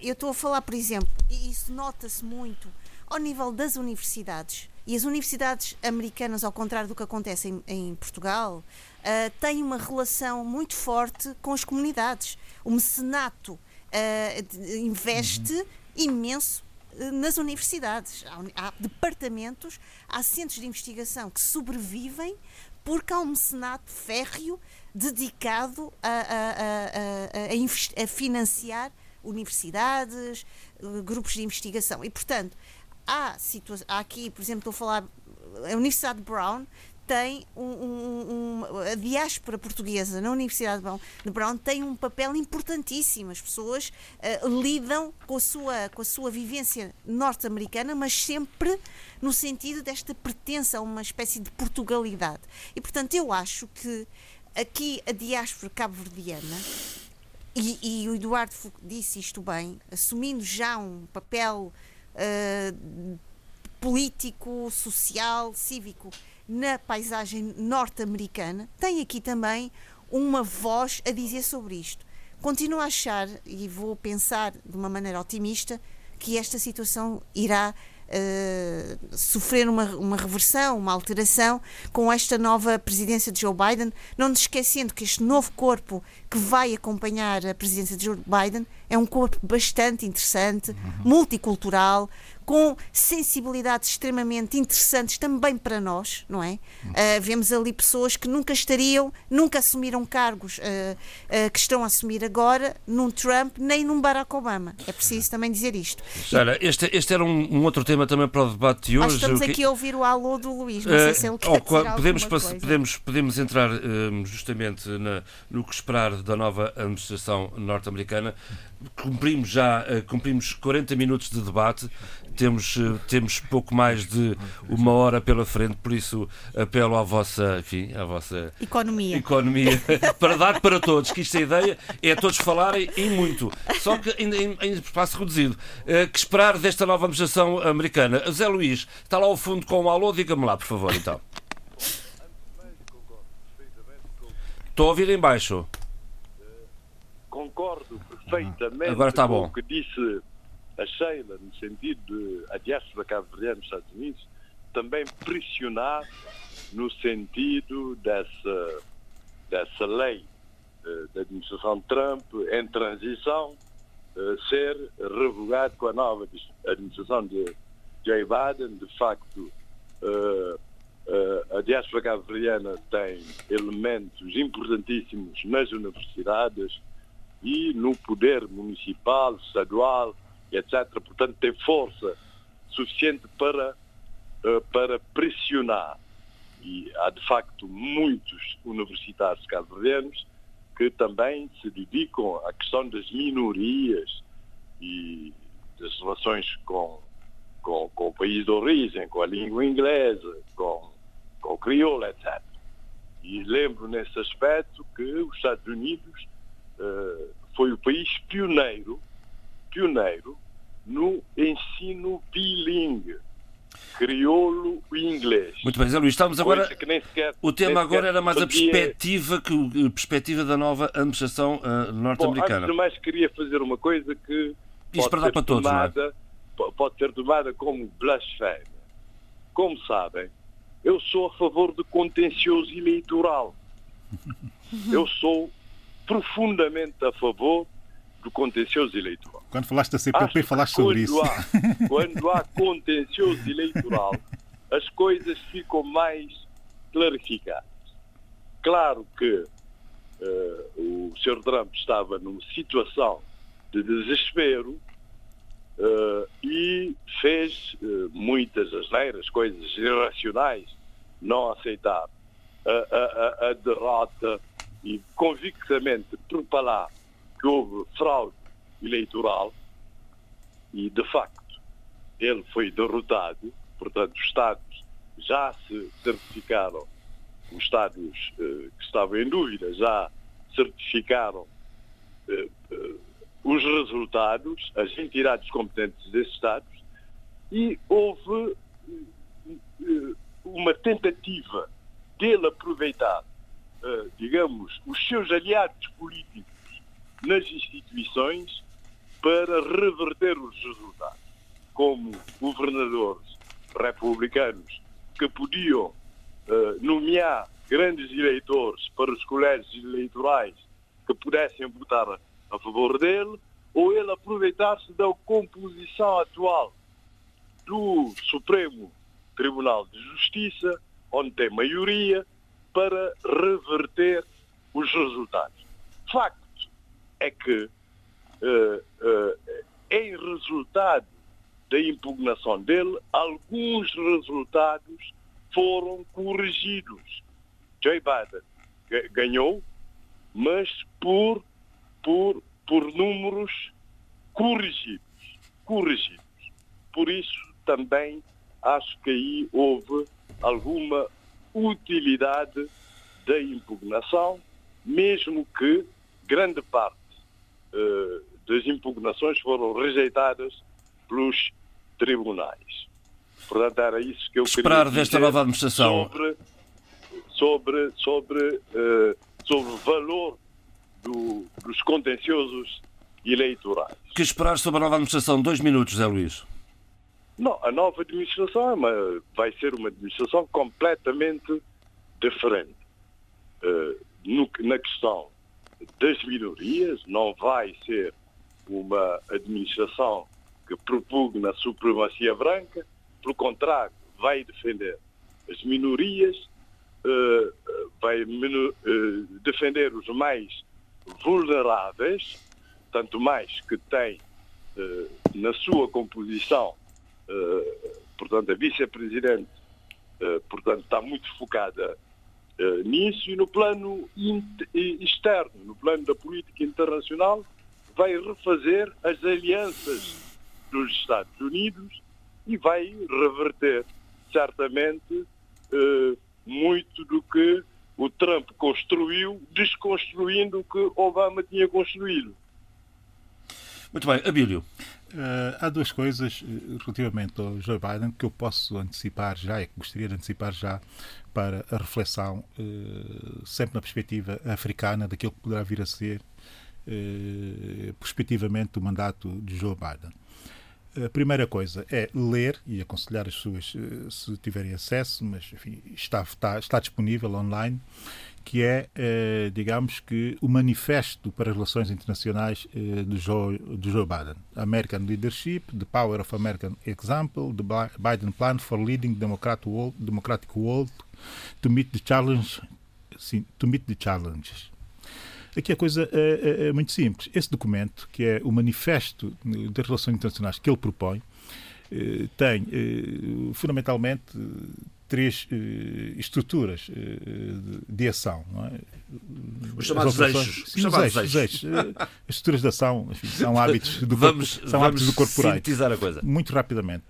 eu estou a falar, por exemplo, e isso nota-se muito ao nível das universidades, e as universidades americanas, ao contrário do que acontece em, em Portugal, uh, têm uma relação muito forte com as comunidades. O mecenato uh, investe uhum. imenso uh, nas universidades. Há, há, departamentos, há centros de investigação que sobrevivem porque há um mecenato férreo dedicado a, a, a, a financiar universidades, grupos de investigação. E, portanto, há, há aqui, por exemplo, estou a falar, a Universidade de Brown tem um, um, um, a diáspora portuguesa na Universidade de Brown tem um papel importantíssimo. As pessoas uh, lidam com a sua, com a sua vivência norte-americana, mas sempre no sentido desta pertença a uma espécie de Portugalidade. E, portanto, eu acho que aqui a diáspora cabo-verdiana, e, e o Eduardo disse isto bem, assumindo já um papel uh, político, social, cívico na paisagem norte-americana, tem aqui também uma voz a dizer sobre isto. Continuo a achar, e vou pensar de uma maneira otimista, que esta situação irá uh, sofrer uma, uma reversão, uma alteração com esta nova presidência de Joe Biden, não nos esquecendo que este novo corpo que vai acompanhar a presidência de Joe Biden é um corpo bastante interessante, uhum. multicultural, com sensibilidades extremamente interessantes também para nós, não é? Uh, vemos ali pessoas que nunca estariam, nunca assumiram cargos uh, uh, que estão a assumir agora num Trump nem num Barack Obama. É preciso também dizer isto. Sara, este, este era um, um, outro tema também para o debate de hoje. estamos aqui a ouvir o alô do Luís, não sei se ele quer podemos, podemos, podemos entrar justamente na, no que esperar da nova administração norte-americana. Cumprimos já cumprimos 40 minutos de debate temos, eh, temos pouco mais de uma hora pela frente, por isso apelo à vossa, enfim, à vossa economia, economia para dar para todos, que isto é a ideia é todos falarem e muito, só que em, em, em espaço reduzido. Uh, que esperar desta nova administração americana? Zé Luís, está lá ao fundo com o alô, diga-me lá, por favor, então. Estou a ouvir em baixo. Concordo perfeitamente Agora está bom. o que disse a Sheila, no sentido de a diáspora cabo-verdiana nos Estados Unidos, também pressionar no sentido dessa, dessa lei uh, da administração Trump em transição uh, ser revogado com a nova administração de Joe Biden. De facto, uh, a diáspora cabo-verdiana tem elementos importantíssimos nas universidades e no poder municipal, estadual, etc. Portanto, tem força suficiente para, uh, para pressionar. E há, de facto, muitos universitários cabo-verdianos que também se dedicam à questão das minorias e das relações com, com, com o país de origem, com a língua inglesa, com, com o crioulo, etc. E lembro nesse aspecto que os Estados Unidos foi o país pioneiro, pioneiro no ensino bilingue crioulo e inglês. Muito bem, Zé Luís, estamos agora. Sequer, o tema agora era mais a perspectiva, que, a perspectiva da nova administração uh, norte-americana. Antes de mais, queria fazer uma coisa que Isto para dar para todos, tomada, é? pode ser tomada como blasfémia. Como sabem, eu sou a favor do contencioso eleitoral. Eu sou profundamente a favor do contencioso eleitoral. Quando falaste da Acho falaste sobre isso. Há, quando há contencioso eleitoral, as coisas ficam mais clarificadas. Claro que uh, o Sr. Trump estava numa situação de desespero uh, e fez uh, muitas asneiras, coisas irracionais, não aceitar a, a, a derrota e convictamente propalar que houve fraude eleitoral e, de facto, ele foi derrotado. Portanto, os Estados já se certificaram, os Estados eh, que estavam em dúvida já certificaram eh, eh, os resultados, as entidades competentes desses Estados, e houve eh, uma tentativa dele aproveitar, eh, digamos, os seus aliados políticos nas instituições para reverter os resultados, como governadores republicanos que podiam uh, nomear grandes eleitores para os colégios eleitorais que pudessem votar a favor dele, ou ele aproveitar-se da composição atual do Supremo Tribunal de Justiça, onde tem maioria, para reverter os resultados. Facto é que, uh, uh, em resultado da impugnação dele, alguns resultados foram corrigidos. Joe Biden ganhou, mas por, por, por números corrigidos. Corrigidos. Por isso também acho que aí houve alguma utilidade da impugnação, mesmo que grande parte uh, das impugnações foram rejeitadas pelos tribunais. Portanto, era isso que eu Esperar queria desta nova administração sobre sobre sobre uh, sobre o valor do, dos contenciosos eleitorais. Que esperar sobre a nova administração? Dois minutos, Zé Luís. Não, a nova administração é uma, vai ser uma administração completamente diferente. Uh, no, na questão das minorias, não vai ser uma administração que propugna a supremacia branca, pelo contrário, vai defender as minorias, uh, vai uh, defender os mais vulneráveis, tanto mais que tem na sua composição, portanto, a vice-presidente, portanto, está muito focada eh, nisso e no plano externo, no plano da política internacional, vai refazer as alianças dos Estados Unidos e vai reverter certamente eh, muito do que o Trump construiu, desconstruindo o que Obama tinha construído. Muito bem, Abílio. Uh, há duas coisas relativamente ao Joe Biden que eu posso antecipar já e que gostaria de antecipar já para a reflexão, uh, sempre na perspectiva africana, daquilo que poderá vir a ser, uh, prospectivamente, o mandato de Joe Biden. A primeira coisa é ler e aconselhar as pessoas, se tiverem acesso, mas enfim, está, está, está disponível online, que é, eh, digamos que, o manifesto para as relações internacionais eh, do, Joe, do Joe Biden. American Leadership, The Power of American Example, The Biden Plan for Leading Democratic World, Democratic World to Meet the Challenge, sim, to meet the Challenges. Aqui a coisa é, é, muito simples. Esse documento, que é o manifesto das relações internacionais que ele propõe, tem fundamentalmente três uh, estruturas uh, de ação. É? Os chamados eixos. Os chamados eixos. eixos. Uh, as estruturas de ação enfim, são hábitos do vamos, corpo, são hábitos do sintetizar a coisa. Muito rapidamente.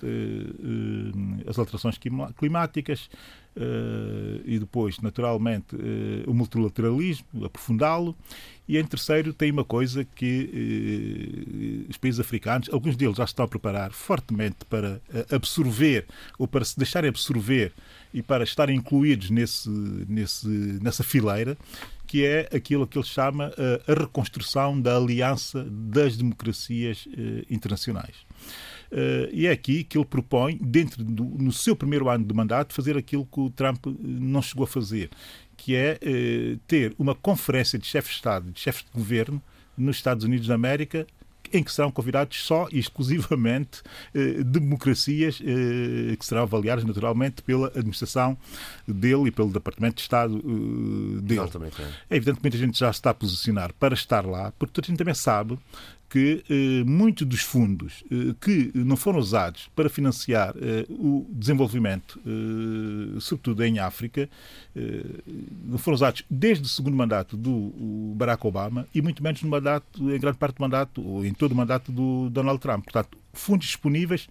as alterações climáticas e depois, naturalmente, o multilateralismo, aprofundá-lo. E em terceiro tem uma coisa que os países africanos, alguns deles já estão a preparar fortemente para absorver ou para se deixarem absorver e para estarem incluídos nesse, nesse, nessa fileira, que é aquilo que ele chama a, a reconstrução da aliança das democracias eh, internacionais. Uh, e é aqui que ele propõe, dentro do, no seu primeiro ano de mandato, fazer aquilo que o Trump eh, não chegou a fazer, que é uh, ter uma conferência de chefes de Estado, de chefes de governo, nos Estados Unidos da América, em que serão convidados só e exclusivamente eh, democracias eh, que serão avaliadas naturalmente pela administração dele e pelo Departamento de Estado eh, dele. Exatamente. É evidente que muita gente já está a posicionar para estar lá, porque toda a gente também sabe que eh, muitos dos fundos eh, que não foram usados para financiar eh, o desenvolvimento, eh, sobretudo em África, eh, não foram usados desde o segundo mandato do Barack Obama e muito menos no mandato, em grande parte do mandato, ou em todo o mandato do Donald Trump. Portanto, fundos disponíveis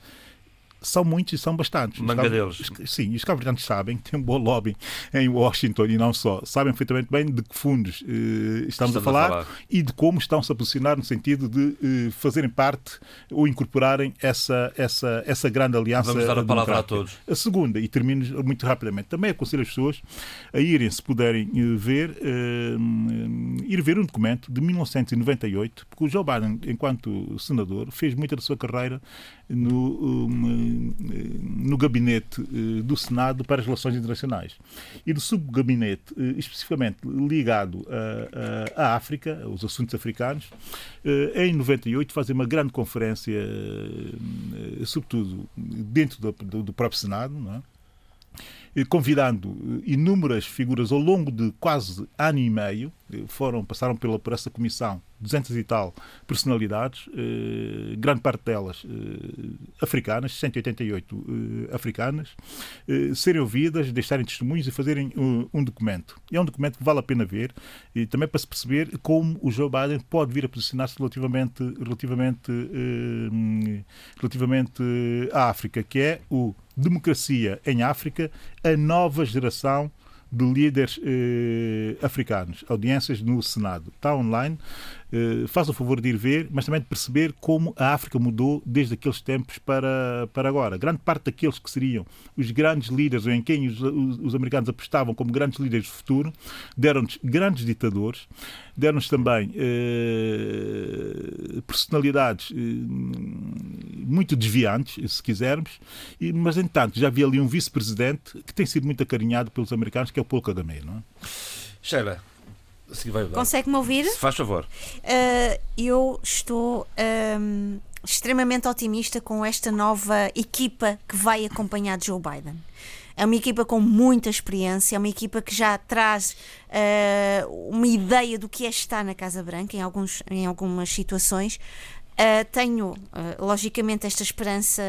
são muitos e são bastantes. Manga deles. Sim, os cabo sabem que tem um bom lobby em Washington e não só. Sabem perfeitamente bem de que fundos eh, estamos, estamos, a, falar, a falar, e de como estão-se a posicionar no sentido de eh, fazerem parte ou incorporarem essa, essa, essa grande aliança. Vamos dar a palavra a todos. A segunda, e termino muito rapidamente, também aconselho as pessoas a irem, se puderem eh, ver, eh, ir ver um documento de 1998, porque o Joe Biden, enquanto senador, fez muita da sua carreira no, um, no gabinete uh, do Senado para as Relações Internacionais. E no subgabinete, uh, especificamente ligado à África, aos assuntos africanos, em 98 fazem uma grande conferência, sobretudo dentro do, do, do próprio Senado, não é? Convidando inúmeras figuras ao longo de quase ano e meio, foram, passaram pela, por essa comissão 200 e tal personalidades, eh, grande parte delas eh, africanas, 188 eh, africanas, eh, serem ouvidas, deixarem testemunhos e fazerem um, um, documento. E é um documento que vale a pena ver e também para se perceber como o Joe Biden pode vir a posicionar-se relativamente, relativamente, eh, relativamente à África, que é o Democracia em África, a nova geração de líderes eh, africanos, audiências no Senado. Está online. Eh, faz o favor de ir ver, mas também de perceber como a África mudou desde aqueles tempos para, para agora. Grande parte daqueles que seriam os grandes líderes, ou em quem os, os, os americanos apostavam como grandes líderes do futuro, deram-nos grandes ditadores, deram-nos também eh, personalidades eh, muito desviantes, se quisermos, e, mas, entanto, já havia ali um vice-presidente que tem sido muito acarinhado pelos americanos, que é o Paul Kagame. Não é? Sheila, Consegue-me ouvir? Se faz favor. Uh, eu estou um, extremamente otimista com esta nova equipa que vai acompanhar Joe Biden. É uma equipa com muita experiência, é uma equipa que já traz uh, uma ideia do que é estar na Casa Branca em, alguns, em algumas situações. Uh, tenho, logicamente, esta esperança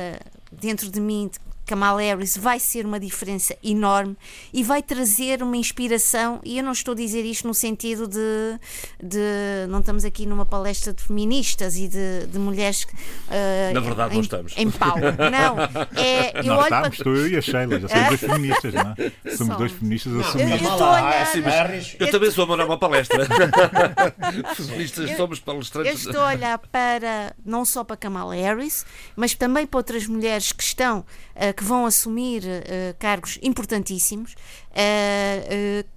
dentro de mim de Kamala Harris vai ser uma diferença enorme e vai trazer uma inspiração. E eu não estou a dizer isto no sentido de. de não estamos aqui numa palestra de feministas e de, de mulheres. Uh, Na verdade, em, não estamos. Em pau. Não. É, eu Nós estamos, para... eu e a Sheila, já somos dois feministas, não é? Somos, somos dois feministas assumidos. Eu, eu, olhar... Sim, eu, também sou a uma palestra. feministas somos palestrantes. Eu estou a olhar para, não só para Kamala Harris, mas também para outras mulheres que estão. Uh, que vão assumir uh, cargos importantíssimos, uh,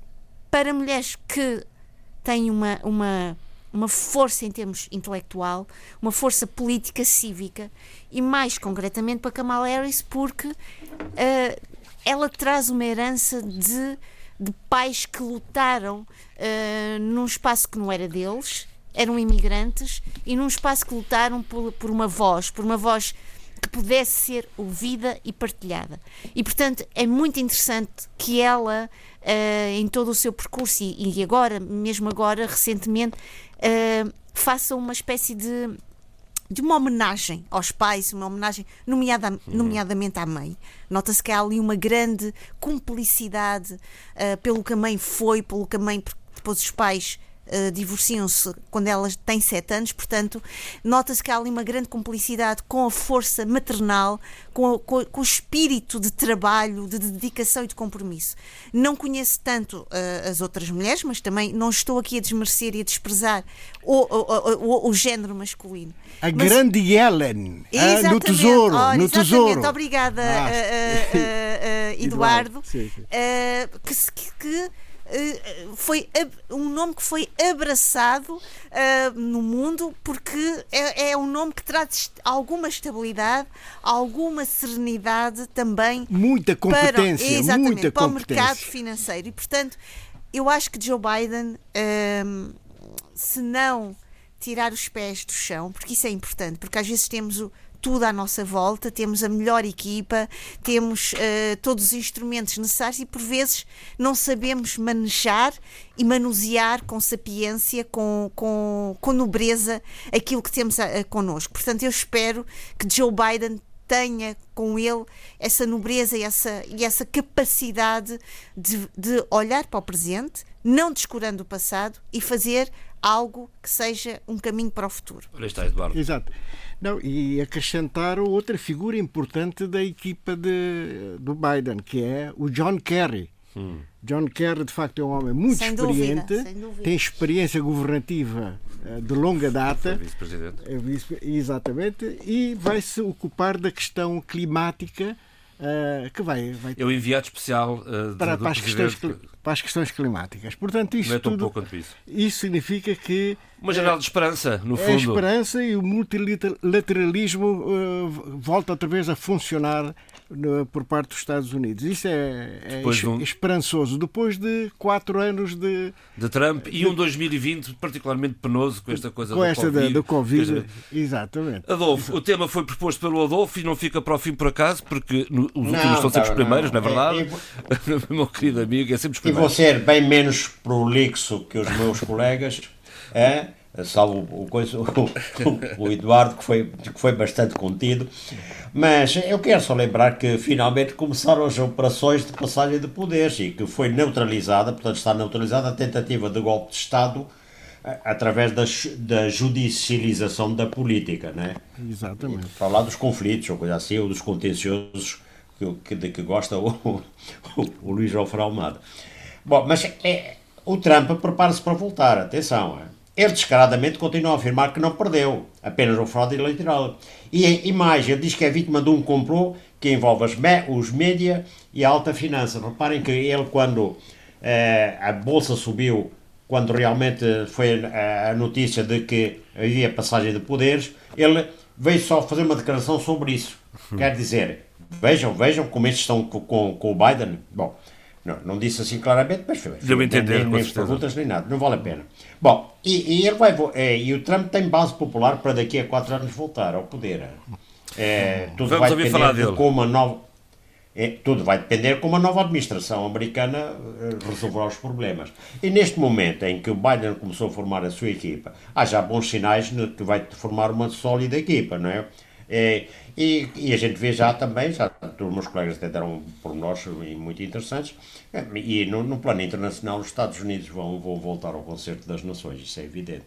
para mulheres que têm uma, uma, uma força em termos intelectual, uma força política cívica e mais concretamente para Kamala Harris porque ela traz uma herança de de pais que lutaram num espaço que não era deles, eram imigrantes, e num espaço que lutaram por, por uma voz, por uma voz que pudesse ser ouvida e partilhada. E, portanto, é muito interessante que ela, uh, em todo o seu percurso, e, e agora, mesmo agora, recentemente, uh, faça uma espécie de de uma homenagem aos pais, uma homenagem nomeada, uhum. nomeadamente à mãe. Nota-se que há ali uma grande cumplicidade uh, pelo que a mãe foi, pelo que a mãe, depois os pais Uh, divorciam-se quando elas têm sete anos, portanto, nota-se que há ali uma grande cumplicidade com a força maternal, com, com, com, o espírito de trabalho, de dedicação e de compromisso. Não conheço tanto uh, as outras mulheres, mas também não estou aqui a desmerecer e a desprezar o, o, o, o género masculino. A mas, grande Ellen, uh, no tesouro. No tesouro. Obrigada, ah. Eduardo. Eduardo sim, sim. que, que eh, foi um nome que foi abraçado uh, no mundo porque é, é, um nome que traz alguma estabilidade, alguma serenidade também. Muita competência, para, muita para competência. o mercado financeiro. E, portanto, eu acho que Joe Biden, uh, se não tirar os pés do chão, porque isso é importante, porque às vezes temos o tudo à nossa volta, temos a melhor equipa, temos uh, todos os instrumentos necessários e por vezes não sabemos manejar e manusear com sapiência, com, com, com nobreza aquilo que temos a, a, connosco. Portanto, eu espero que Joe Biden tenha com ele essa nobreza e essa, e essa capacidade de, de olhar para o presente, não descurando o passado e fazer algo que seja um caminho para o futuro. Olha está, Eduardo. Exato. Não, e acrescentar outra figura importante da equipa de, do Biden, que é o John Kerry. Hum. John Kerry, de facto, é um homem muito sem experiente, dúvida, tem experiência governativa eh, de longa data. Vice-presidente. É vice exatamente. E vai se ocupar da questão climática Uh, que vai, vai é o enviado especial uh, para, para, as questões, para, as questões, climáticas. Portanto, isto, tudo, isso. isso significa que. Uma janela de esperança, no fundo. É a esperança e o multilateralismo uh, volta outra vez a funcionar no, por parte dos Estados Unidos. Isso é, é um... esperançoso. Depois de quatro anos de. De Trump de... e um 2020 particularmente penoso com esta coisa com do esta Covid. do Covid. Exatamente. Adolfo, o tema foi proposto pelo Adolfo e não fica para o fim por acaso, porque os últimos não, são sempre os primeiros, não, é verdade? É, é... Meu querido amigo, é sempre os primeiros. E vou ser bem menos prolixo que os meus colegas. É? Salvo o, coisa, o, o, Eduardo, que foi, que foi bastante contido. Mas eu quero só lembrar que finalmente começaram as operações de passagem de poderes e que foi neutralizada, portanto, está neutralizada a tentativa de golpe de Estado através da, da judicialização da política, né? Exatamente. Falar dos conflitos ou coisa assim, ou dos contenciosos que, que, de que gosta o, o, o Luís João Almada. Bom, mas é, o Trump prepara-se para voltar, atenção, é? Ele descaradamente continua a afirmar que não perdeu, apenas o fraude eleitoral. E, mais, ele diz que é vítima de um complô que envolve as, os média e a alta finança. Reparem que ele, quando eh, a bolsa subiu, quando realmente foi a, a notícia de que havia passagem de poderes, ele veio só fazer uma declaração sobre isso. Quer dizer, vejam, vejam como estes estão com, com, com o Biden. Bom, não, não disse assim claramente, mas foi. Deu entender, nem, nem perguntas nem nada, não vale a pena. Bom, e, e ele vai, é, e o Trump tem base popular para daqui a quatro anos voltar ao poder. É, tudo Vamos vai depender de como a nova, é, tudo vai depender como a nova administração americana eh, resolverá os problemas. E neste momento em que o Biden começou a formar a sua equipa, há já bons sinais de que vai formar uma sólida equipa, não é? É, e, e, a gente vê já também, já os meus colegas até deram nós muito interessantes, e no, no, plano internacional os Estados Unidos vão, vão voltar ao concerto das nações, isso é evidente.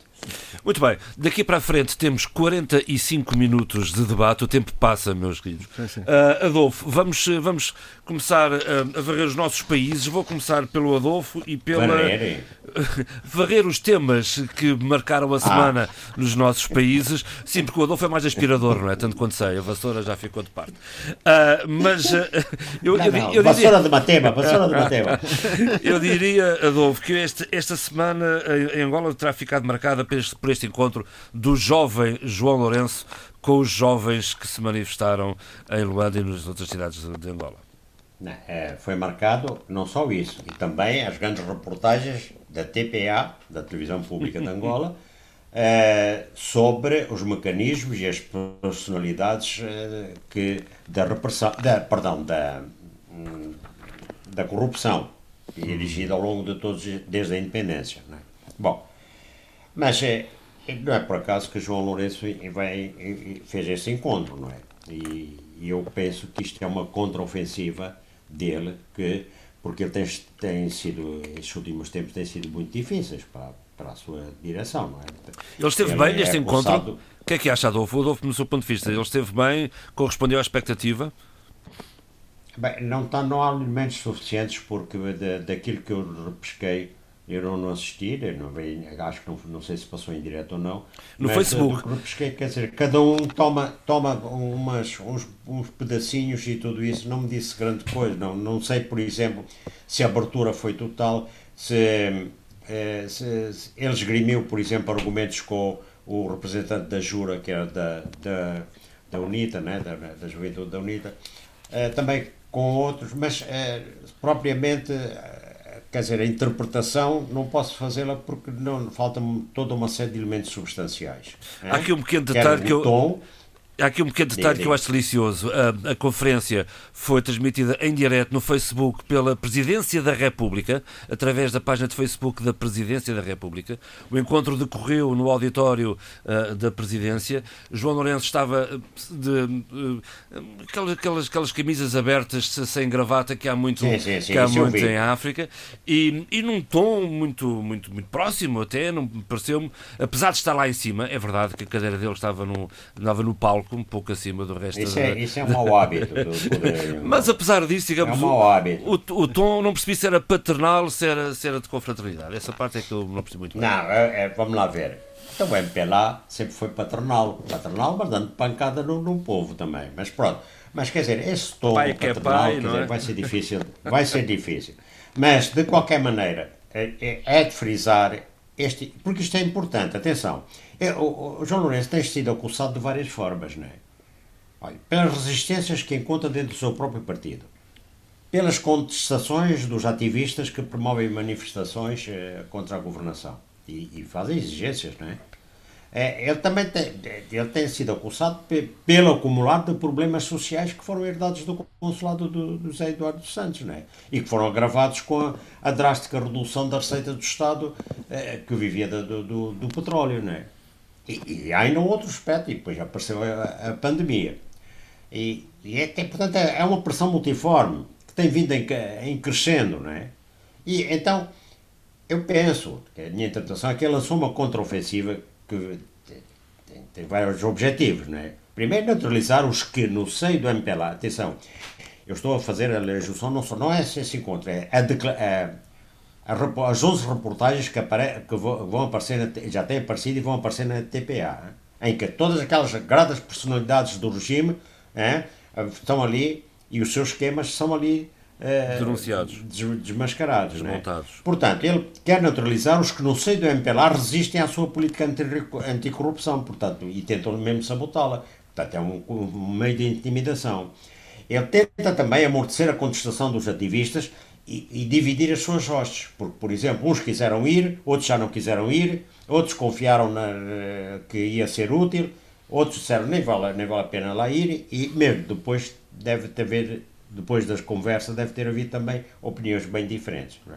Muito bem, daqui para a frente temos 45 minutos de debate, o tempo passa, meus queridos. Uh, Adolfo, vamos, vamos começar a, a varrer os nossos países, vou começar pelo Adolfo e pela... Varrer, varrer os temas que marcaram a ah. semana ah. nos nossos países, sim, porque o Adolfo é mais aspirador, não é? Tanto quanto sei, a vassoura já ficou de parte. Uh, mas uh, eu, não, eu, não, eu, vassoura diria... de Matema, vassoura de Matema. eu diria, Adolfo, que este, esta semana em Angola terá ficado marcada por este, por este encontro do jovem João Lourenço com os jovens que se manifestaram em Luanda e nas outras cidades de Angola. é, foi marcado não só isso, e também as grandes reportagens da TPA, da Televisão Pública de Angola, é, sobre os mecanismos e as personalidades é, que, da repressão, da, perdão, da, da corrupção erigida ao longo de todos, desde a independência. É? Bom, mas é, não é por acaso que João Lourenço vai, fez esse encontro, não é? E, e eu penso que isto é uma contraofensiva dele, que, porque ele tem, tem sido, estes últimos tempos, têm sido muito difíceis para, para a sua direção, não é? Ele esteve ele bem neste é encontro? O que é que acha, Adolfo? Adolfo, no seu ponto de vista, ele esteve bem, correspondeu à expectativa? Bem, não, tá, não há elementos suficientes porque da, daquilo que eu repesquei eu não, não assisti, eu não acho que não, não sei se passou em direto ou não. No Facebook. Repesquei, quer dizer, cada um toma, toma umas, uns, uns pedacinhos e tudo isso, não me disse grande coisa. Não, não sei, por exemplo, se a abertura foi total, se, eh, se, se ele esgrimiu, por exemplo, argumentos com o representante da Jura, que era da, da, da UNITA, né, da, da Juventude da UNITA, eh, também com outros, mas eh, propriamente quer dizer, a interpretação não posso fazê-la porque não falta-me toda uma série de elementos substanciais. Há aqui um pequeno detalhe que eu. Tom, Há aqui um pequeno detalhe que eu acho delicioso. A, a, conferência foi transmitida em direto no Facebook pela Presidência da República, através da página de Facebook da Presidência da República. O encontro decorreu no auditório uh, da Presidência. João Lourenço estava de uh, aquelas, aquelas, aquelas camisas abertas sem gravata que há muito, sim, que há muito em África e, e num tom muito, muito, muito próximo até, não pareceu-me, apesar de estar lá em cima, é verdade que a cadeira dele estava no, estava no palco um pouco acima do resto isso é, Isso é um mau hábito. Mas apesar disso, digamos, é um mau hábito. O, o, o, tom não percebi se era paternal, se era, se era de confraternidade. Essa parte é que eu não percebi muito bem. Não, é, é, vamos lá ver. Então o MPLA sempre foi paternal. Paternal, mas dando pancada no, no povo também. Mas pronto. Mas quer dizer, esse tom pai paternal pai, quer dizer, é? vai ser difícil. Vai ser difícil. Mas, de qualquer maneira, é, é, é de frisar este, porque isto é importante, atenção. É, o, o, João Lourenço tem sido acusado de várias formas, não é? Olha, pelas resistências que encontra dentro do seu próprio partido, pelas contestações dos ativistas que promovem manifestações eh, contra a governação e, e, fazem exigências, não é? é? ele também tem, ele tem sido acusado pelo acumular de problemas sociais que foram herdados do consulado do, do José Eduardo Santos, não é? E que foram agravados com a, a drástica redução da receita do Estado eh, que vivia do, do, do petróleo, não é? E, e há ainda um outro aspecto, e depois apareceu a, a pandemia. E, e é, portanto, é, é uma pressão multiforme que tem vindo em, em crescendo, não é? E então, eu penso, que a minha interpretação é que ele lançou uma contraofensiva que tem, tem, vários objetivos, não é? Primeiro, neutralizar os que no seio do MPLA, atenção, eu estou a fazer a junção, não, só, não é esse encontro, é a, a as 11 reportagens que, apare, que vão aparecer, na, já têm aparecido e vão aparecer na TPA, em que todas aquelas grandes personalidades do regime é, estão ali e os seus esquemas são ali é, denunciados, desmascarados. É? Desmontados. Portanto, ele quer neutralizar os que no seio do MPLA resistem à sua política anticorrupção, portanto, e tentam mesmo sabotá-la. Portanto, é um, um meio de intimidação. Ele tenta também amortecer a contestação dos ativistas e, e, dividir as suas hostes. Porque, por exemplo, uns quiseram ir, outros já não quiseram ir, outros confiaram na, que ia ser útil, outros disseram nem vale, nem vale a pena lá ir, e mesmo depois deve haver, depois das conversas, deve ter havido também opiniões bem diferentes. É?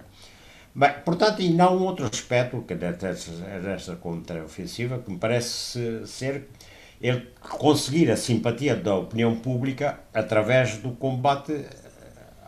Bem, portanto, e não um outro aspecto que dessa, dessa contraofensiva, que me parece ser ele conseguir a simpatia da opinião pública através do combate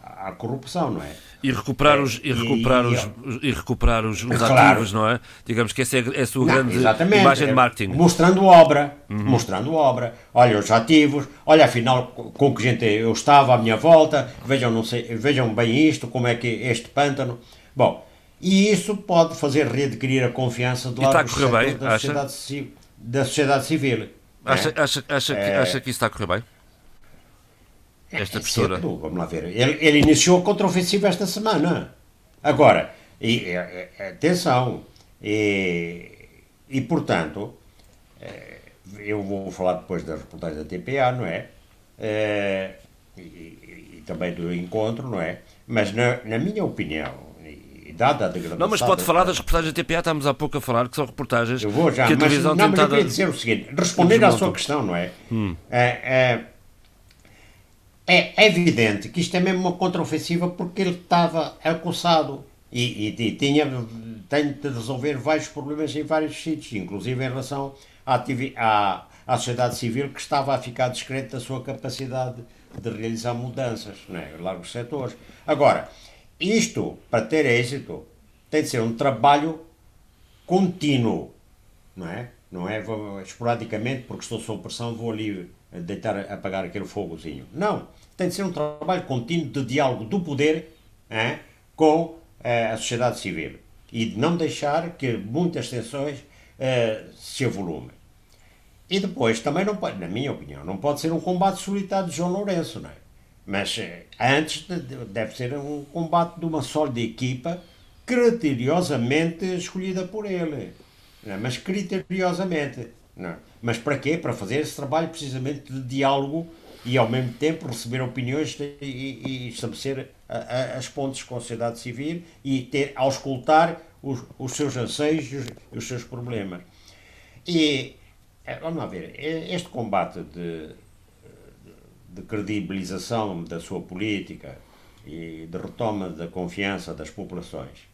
à corrupção, não é? E recuperar os, e recuperar os, e recuperar os, os claro. ativos, não é? Digamos que essa é, a sua não, grande exatamente. imagem de marketing. Mostrando obra, uhum. mostrando obra. Olha os ativos, olha afinal com que gente eu estava à minha volta, vejam, não sei, vejam bem isto, como é que este pântano. Bom, e isso pode fazer readquirir a confiança do lado da, sociedade, da sociedade civil. Acha, é? acha, acha, é... que, acha que isso está a correr bem? Esta postura? Cedo, vamos lá ver. Ele, ele iniciou a contraofensiva esta semana. Agora, e, atenção, e, e portanto, eh, eu vou falar depois da reportagem da TPA, não é? Eh, e, e, também do encontro, não é? Mas, na, na minha opinião, dada a degradação. Não, mas pode falar das reportagens da TPA, estamos há pouco a falar, que são reportagens eu vou já, que a mas, não, tentada... mas eu queria dizer o seguinte, responder à sua questão, não é? Hum. É, é? É, evidente que isto é mesmo uma contraofensiva porque ele estava acossado e, e, e tinha, tem de resolver vários problemas em vários sítios, inclusive em relação à, à, à sociedade civil que estava a ficar descrente da sua capacidade de realizar mudanças né, em largos setores. Agora, isto, para ter êxito, tem de ser um trabalho contínuo, não é? Não é esporadicamente, porque estou sob pressão, vou ali deitar, apagar aquele fogozinho. Não. Tem de ser um trabalho contínuo de diálogo do poder é? com é, a sociedade civil e de não deixar que muitas tensões é, se avolumem. E depois, também não pode, na minha opinião, não pode ser um combate solitário de João Lourenço, não é? Mas eh, antes deve ser um combate de uma sólida equipa criteriosamente escolhida por ele. É? mas criteriosamente. Não. É? Mas para quê? Para fazer esse trabalho precisamente de diálogo e ao mesmo tempo receber opiniões e, e estabelecer a, a, as pontes com a sociedade civil e ter, auscultar os, os seus anseios e os, os, seus problemas. E eh, vamos lá ver, este combate de, de credibilização da sua política e de retoma da confiança das populações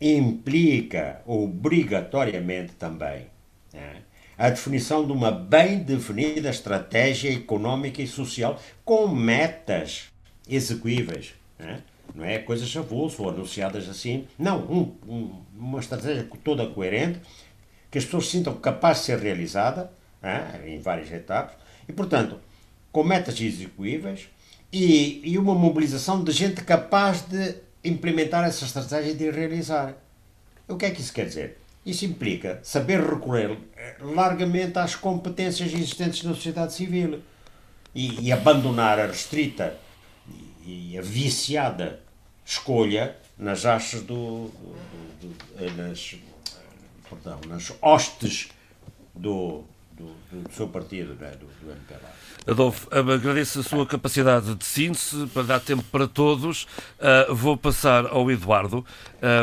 implica obrigatoriamente também né, a definição de uma bem definida estratégia económica e social com metas execuíveis. Né? Não é coisas avulso ou anunciadas assim. Não, um, um, uma estratégia toda coerente que as pessoas sintam capaz de ser realizada né, em várias etapas e, portanto, com metas execuíveis e, e uma mobilização de gente capaz de implementar essa estratégia e de realizar. O que é que isso quer dizer? Isso implica saber recorrer eh, largamente às competências existentes na sociedade civil e, e abandonar a restrita e, e, a viciada escolha nas hastes do, do, do, eh, nas, perdão, nas hostes do, do, do seu partido, né, do, do MPLA. Adolfo, agradeço a sua capacidade de síntese para dar tempo para todos. Uh, vou passar ao Eduardo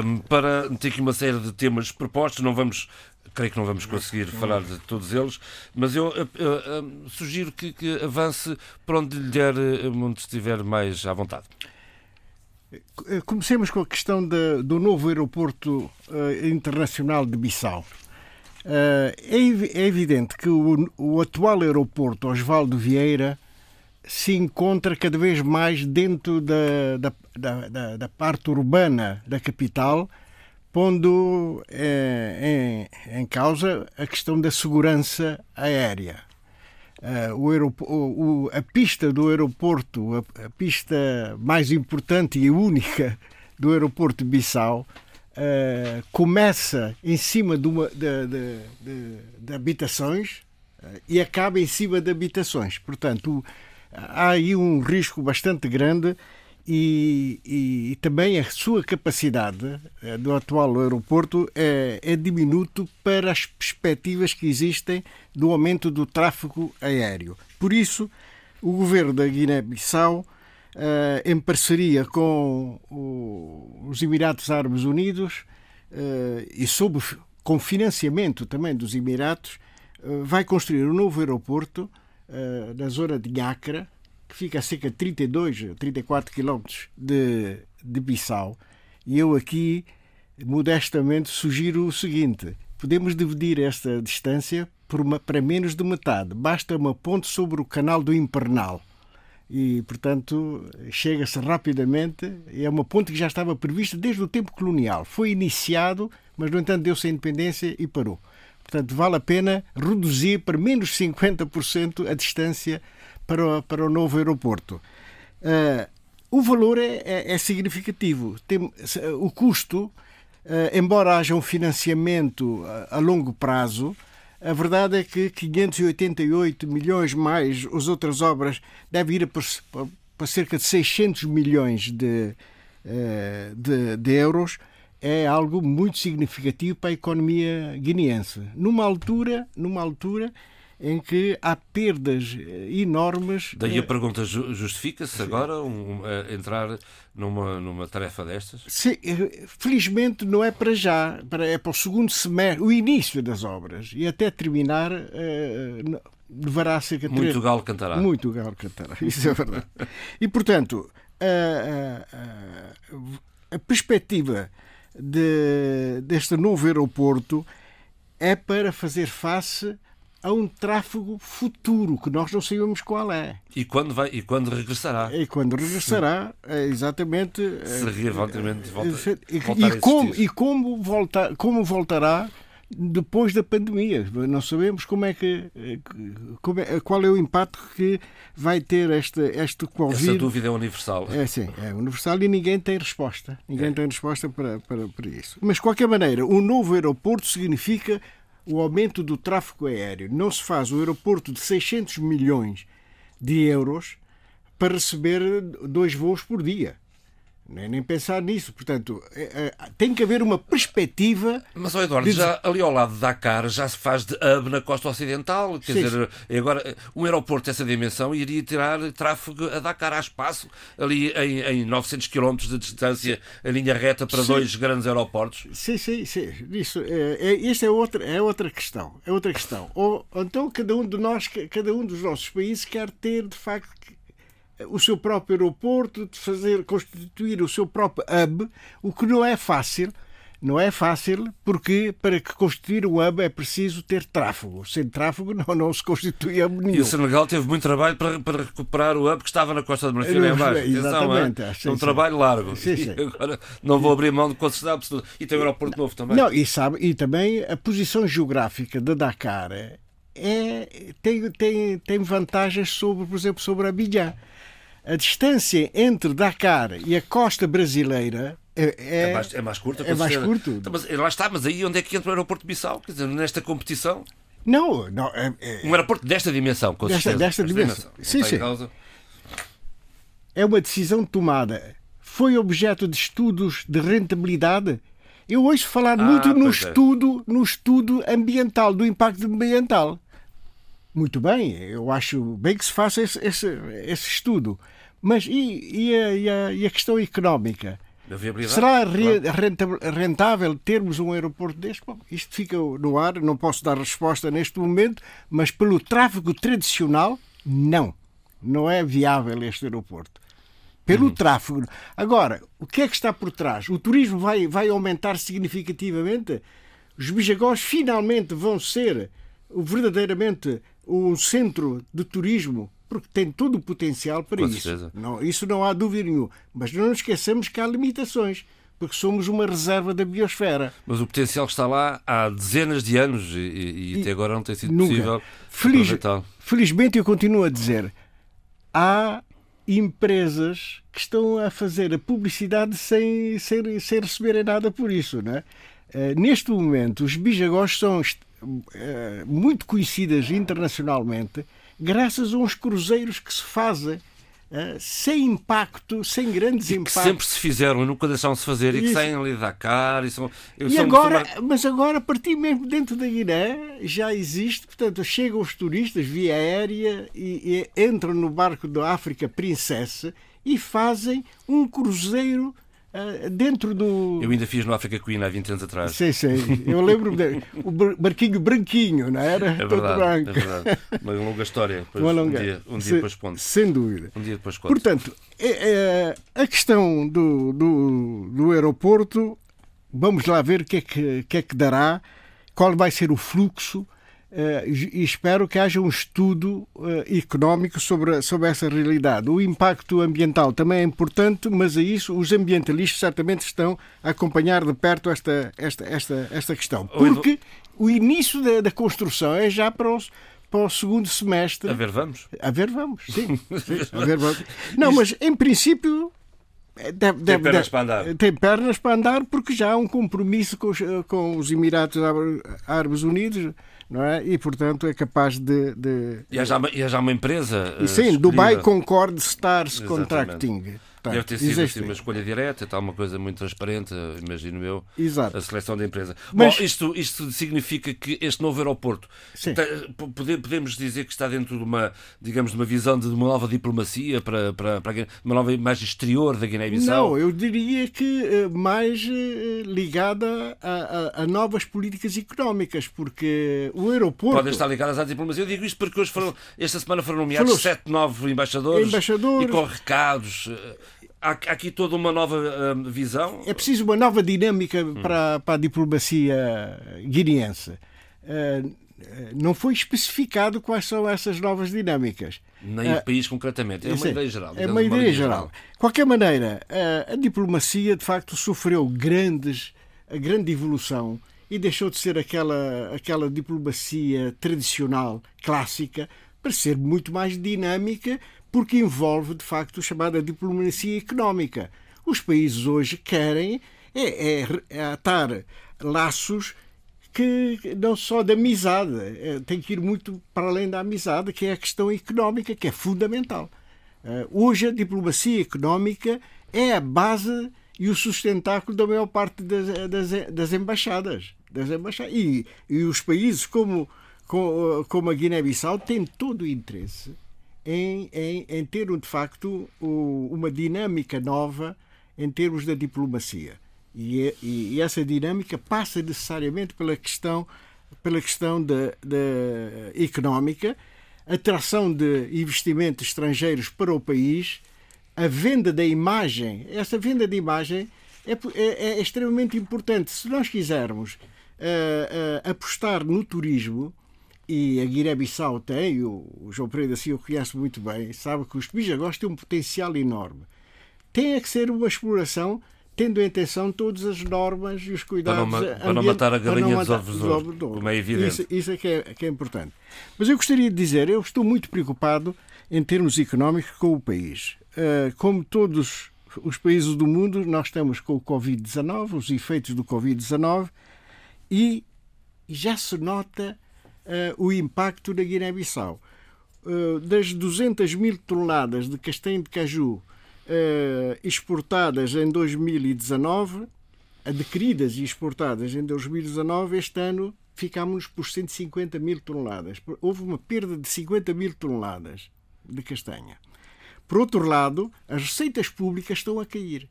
um, para ter aqui uma série de temas propostos. Não vamos creio que não vamos conseguir falar de todos eles, mas eu uh, uh, sugiro que, que, avance para onde lhe der, onde estiver mais à vontade. Comecemos com a questão de, do novo aeroporto uh, internacional de Bissau. Uh, é, é, evidente que o, o, atual aeroporto Osvaldo Vieira se encontra cada vez mais dentro da, da, da, da parte urbana da capital, pondo eh, em, em, causa a questão da segurança aérea. Uh, o, o, a pista do aeroporto, a, a, pista mais importante e única do aeroporto de Bissau, uh, começa em cima de, uma, de, de, de, de habitações uh, e acaba em cima de habitações. Portanto, há aí um risco bastante grande e, e, e, também a sua capacidade uh, do atual aeroporto é, é diminuto para as perspectivas que existem do aumento do tráfego aéreo. Por isso, o governo da Guiné-Bissau em parceria com os Emirados Árabes Unidos uh, e sob com financiamento também dos Emirados, uh, vai construir um novo aeroporto na zona de Nhacra, que fica a cerca de 32, 34 quilómetros de, de Bissau. E eu aqui, modestamente, sugiro o seguinte: podemos dividir esta distância uma, para menos de metade. Basta uma ponte sobre o canal do Impernal e, portanto, chega-se rapidamente. É uma ponte que já estava prevista desde o tempo colonial. Foi iniciado, mas, no entanto, deu-se a independência e parou. Portanto, vale a pena reduzir para menos 50% a distância para o, para o novo aeroporto. Uh, o valor é, é, é significativo. Tem, o custo, uh, embora haja um financiamento a, a longo prazo, a verdade é que 588 milhões mais as outras obras devem ir para, para cerca de 600 milhões de, eh, de, de euros é algo muito significativo para a economia guineense. Numa altura, numa altura em que há perdas eh, enormes. Daí a pergunta: justifica-se agora um, entrar numa, numa tarefa destas? Sim, felizmente não é para já, é para o segundo semestre, o início das obras e até terminar. Levará cerca de Muito galo cantará. Muito galo cantará, isso é verdade. e, portanto, a, a, a perspectiva de, deste novo aeroporto é para fazer face a um tráfego futuro que nós não sabemos qual é. E quando vai e quando regressará? E quando regressará, é exatamente. Se eventualmente volta, e, e como e como voltar, como voltará depois da pandemia. Não sabemos como é que, como é, qual é o impacto que vai ter esta, este Covid. Essa dúvida é universal. É sim, é universal e ninguém tem resposta. Ninguém é. tem resposta para, para, para isso. Mas, de qualquer maneira, o novo aeroporto significa o aumento do tráfego aéreo. Não se faz um aeroporto de 600 milhões de euros para receber dois voos por dia. Nem, nem pensar nisso. Portanto, é, é, tem que haver uma perspectiva. Mas, oh Eduardo, de... já ali ao lado de Dakar já se faz de hub na costa ocidental. Quer sim, dizer, sim. agora um aeroporto dessa dimensão iria tirar tráfego a Dakar a espaço, ali em, em 900 km de distância, a linha reta para sim. dois grandes aeroportos. Sim, sim, sim. Isso, é, é, isso é, outra, é outra questão. É outra questão. Ou, então, cada um de nós, cada um dos nossos países quer ter, de facto, o seu próprio aeroporto, de fazer constituir o seu próprio hub, o que não é fácil. Não é fácil, porque para que constituir um hub é preciso ter tráfego. Sem tráfego não, não se constitui hub nenhum. E o Senegal teve muito trabalho para, para recuperar o hub que estava na Costa de Marfim em baixo. Exatamente. é? um sim, trabalho largo. Sim, sim. Agora não vou abrir mão de considerar absoluta. E tem o aeroporto novo também. Não, e, sabe, e também a posição geográfica de Dakar é, tem, tem, tem vantagens sobre, por exemplo, sobre Abidjan a distância entre Dakar e a costa brasileira é, é, é, mais, é mais curta. É mais curto. Então, mas, lá está, mas aí onde é que entra o aeroporto de Bissau? Quer dizer, nesta competição? Não, não. É, é, um aeroporto desta dimensão, com desta, desta dimensão. dimensão. Sim, sim. Causa... É uma decisão tomada. Foi objeto de estudos de rentabilidade? Eu ouço falar ah, muito no é. estudo, no estudo ambiental, do impacto ambiental. Muito bem, eu acho bem que se faça esse, esse, esse estudo. Mas e, e, a, e, a, e a questão económica? Será rentável termos um aeroporto deste? Bom, isto fica no ar, não posso dar resposta neste momento, mas pelo tráfego tradicional, não. Não é viável este aeroporto. Pelo uhum. tráfego. Agora, o que é que está por trás? O turismo vai, vai aumentar significativamente? Os bijagós finalmente vão ser verdadeiramente um centro de turismo porque tem todo o potencial para Com isso. Certeza. Não, isso não há dúvida nenhuma. Mas não nos esqueçamos que há limitações porque somos uma reserva da biosfera. Mas o potencial está lá há dezenas de anos e, e, e até agora não tem sido nunca. possível Feliz, Felizmente, eu continuo a dizer, há empresas que estão a fazer a publicidade sem, sem, sem receberem nada por isso. Não é? Uh, neste momento, os bijagós são muito conhecidas internacionalmente graças a uns cruzeiros que se fazem uh, sem impacto, sem grandes e impactos. Que sempre se fizeram nunca deixaram de se fazer Isso. e que saem ali da cara. E, são, e agora, mas agora, a partir mesmo dentro da Guiné, já existe, portanto, chegam os turistas via aérea e, e entram no barco da África Princesa e fazem um cruzeiro dentro do. Eu ainda fiz no África Queen há 20 anos atrás. Sim, sim. Eu lembro de, o barquinho branquinho, não era? É verdade, é verdade. Uma longa história. Depois, Uma longa... Um dia, um dia depois ponto. Sem dúvida. Um dia depois conto. Portanto, é, é, a questão do, do, do aeroporto, vamos lá ver o que é que, que, é que dará, qual vai ser o fluxo e espero que haja um estudo uh, económico sobre, sobre essa realidade. O impacto ambiental também é importante, mas a isso os ambientalistas certamente estão a acompanhar de perto esta, esta, esta, esta questão. Porque o início da, da construção é já para os, para o segundo semestre. A ver, vamos. A ver, vamos, sim. sim a ver, vamos. Não, mas em princípio. Eh, deve, tem deve, pernas deve, para andar. Tem pernas para andar porque já há um compromisso com os, com os Emirados Árabes Unidos não é? E, portanto, é capaz de... de... E, há já, e já uma empresa... Uh, sim, Dubai Concord Stars Contracting. Portanto, Deve ter sido assim, uma escolha direta, tal, uma coisa muito transparente, imagino eu, Exato. a seleção da empresa. Mas- Bom, isto, isto significa que este novo aeroporto, podemos dizer que está dentro de uma, digamos, de uma visão de uma nova diplomacia, para, para, para uma nova imagem exterior da Guiné-Bissau? Não, eu diria que eh, mais eh, ligada a, a- a novas políticas económicas, porque o aeroporto. Podem estar ligadas à diplomacia. Eu digo isto porque hoje foram, esta semana foram nomeados sete novos embaixadores, Embaixadores. e com recados. Há, aqui toda uma nova hum, visão. É preciso uma nova dinâmica Hum. para, para a diplomacia guineense. Eh, eh, não foi especificado quais são essas novas dinâmicas. Nem Ah, o país concretamente. É uma ideia geral. É digamos, uma ideia geral. De qualquer maneira, a, a diplomacia de facto sofreu grandes, a grande evolução e deixou de ser aquela, aquela diplomacia tradicional, clássica, para ser muito mais dinâmica, porque envolve de facto a chamada diplomacia económica. Os países hoje querem é, é, é atar laços que não só de amizade, eh, tem que ir muito para além da amizade, que é a questão económica, que é fundamental. Eh, Hoje a diplomacia económica é a base e o sustentáculo da maior parte das, das, das embaixadas. Das embaixadas. E, e os países como, como a Guiné-Bissau têm todo o interesse em, em, em ter, de facto, uma dinâmica nova em termos da diplomacia. E, é- e- e essa dinâmica passa necessariamente pela questão, pela questão da, da económica, atração de investimentos estrangeiros para o país, a venda da imagem. Essa venda de imagem é, é- é extremamente importante. Se nós quisermos eh, eh, apostar no turismo, e a Guiné-Bissau tem, o João Pereira assim o conhece muito bem, sabe que os Bijagós têm um potencial enorme. Tem é que ser uma exploração tendo em atenção todas as normas e os cuidados Para não para não matar a galinha dos matar- dos ovos de ouro. como é evidente. Isso, isso é, que é que é importante. Mas eu gostaria de dizer, eu estou muito preocupado em termos económicos com o país. Uh, como todos os países do mundo, nós estamos com o Covid-19, os efeitos do Covid-19, e já se nota o impacto na Guiné-Bissau. Eh, das 200 mil toneladas de castanho de caju eh, exportadas em 2019, adquiridas e exportadas em 2019, este ano ficámos por 150 mil toneladas. Houve uma perda de 50 mil toneladas de castanha. Por outro lado, as receitas públicas estão a cair.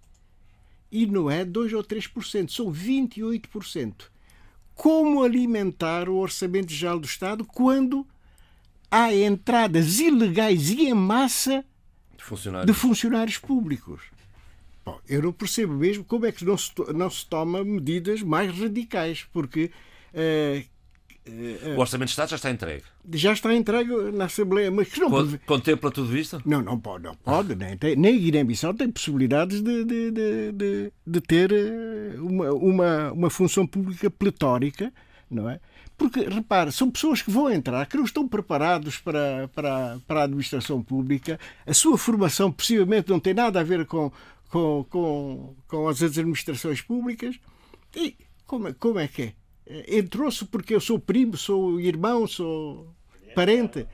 E não é 2 ou 3%, são 28%. Como alimentar o Orçamento Geral do Estado quando há entradas ilegais e em massa Funcionários. de funcionários públicos? Bom, eu não percebo mesmo como é que não se, não se toma medidas mais radicais, porque eh, O Orçamento de Estado já está entregue. já está entregue na Assembleia, mas que não prevê- Contempla tudo isto? Não, não pode, não pode. Nem, tem, nem Guiné-Bissau tem possibilidades de, de, de, de, de ter eh, uma, uma, uma função pública pletórica, não é? Porque, repare, são pessoas que vão entrar, que não estão preparados para, para, para a administração pública, a sua formação possivelmente não tem nada a ver com, com, com, com as administrações públicas. E como, é- como é que é? Eh, Entrou-se porque eu sou primo, sou irmão, sou parente.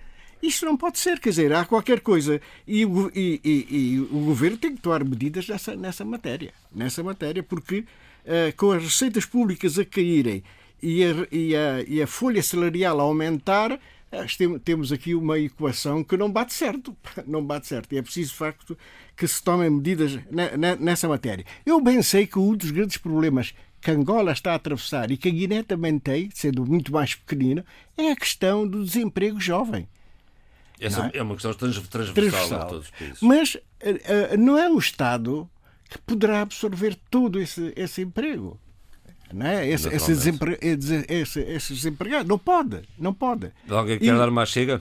Isto não pode ser, quer dizer, há qualquer coisa. E, e- e- e o governo tem que tomar medidas nessa, nessa matéria. Nessa matéria, porque eh, com as receitas públicas a caírem e a, a- a folha salarial a aumentar, eh, tem- temos aqui uma equação que não bate certo. Não bate certo. E é preciso, de facto, que se tomem medidas ne- ne- nessa matéria. Eu bem sei que um dos grandes problemas que Angola está a atravessar e que a Guiné também tem, sendo muito mais pequenina, é a questão do desemprego jovem. Essa é? é? uma questão trans- transversal, Transversal. todos os países. Mas eh, eh, não é o Estado que poderá absorver todo esse, esse emprego. Não é? Esse, esse desempre- esse, esse desempregados. Não pode. Não pode. Alguém E- quer dar mais chega?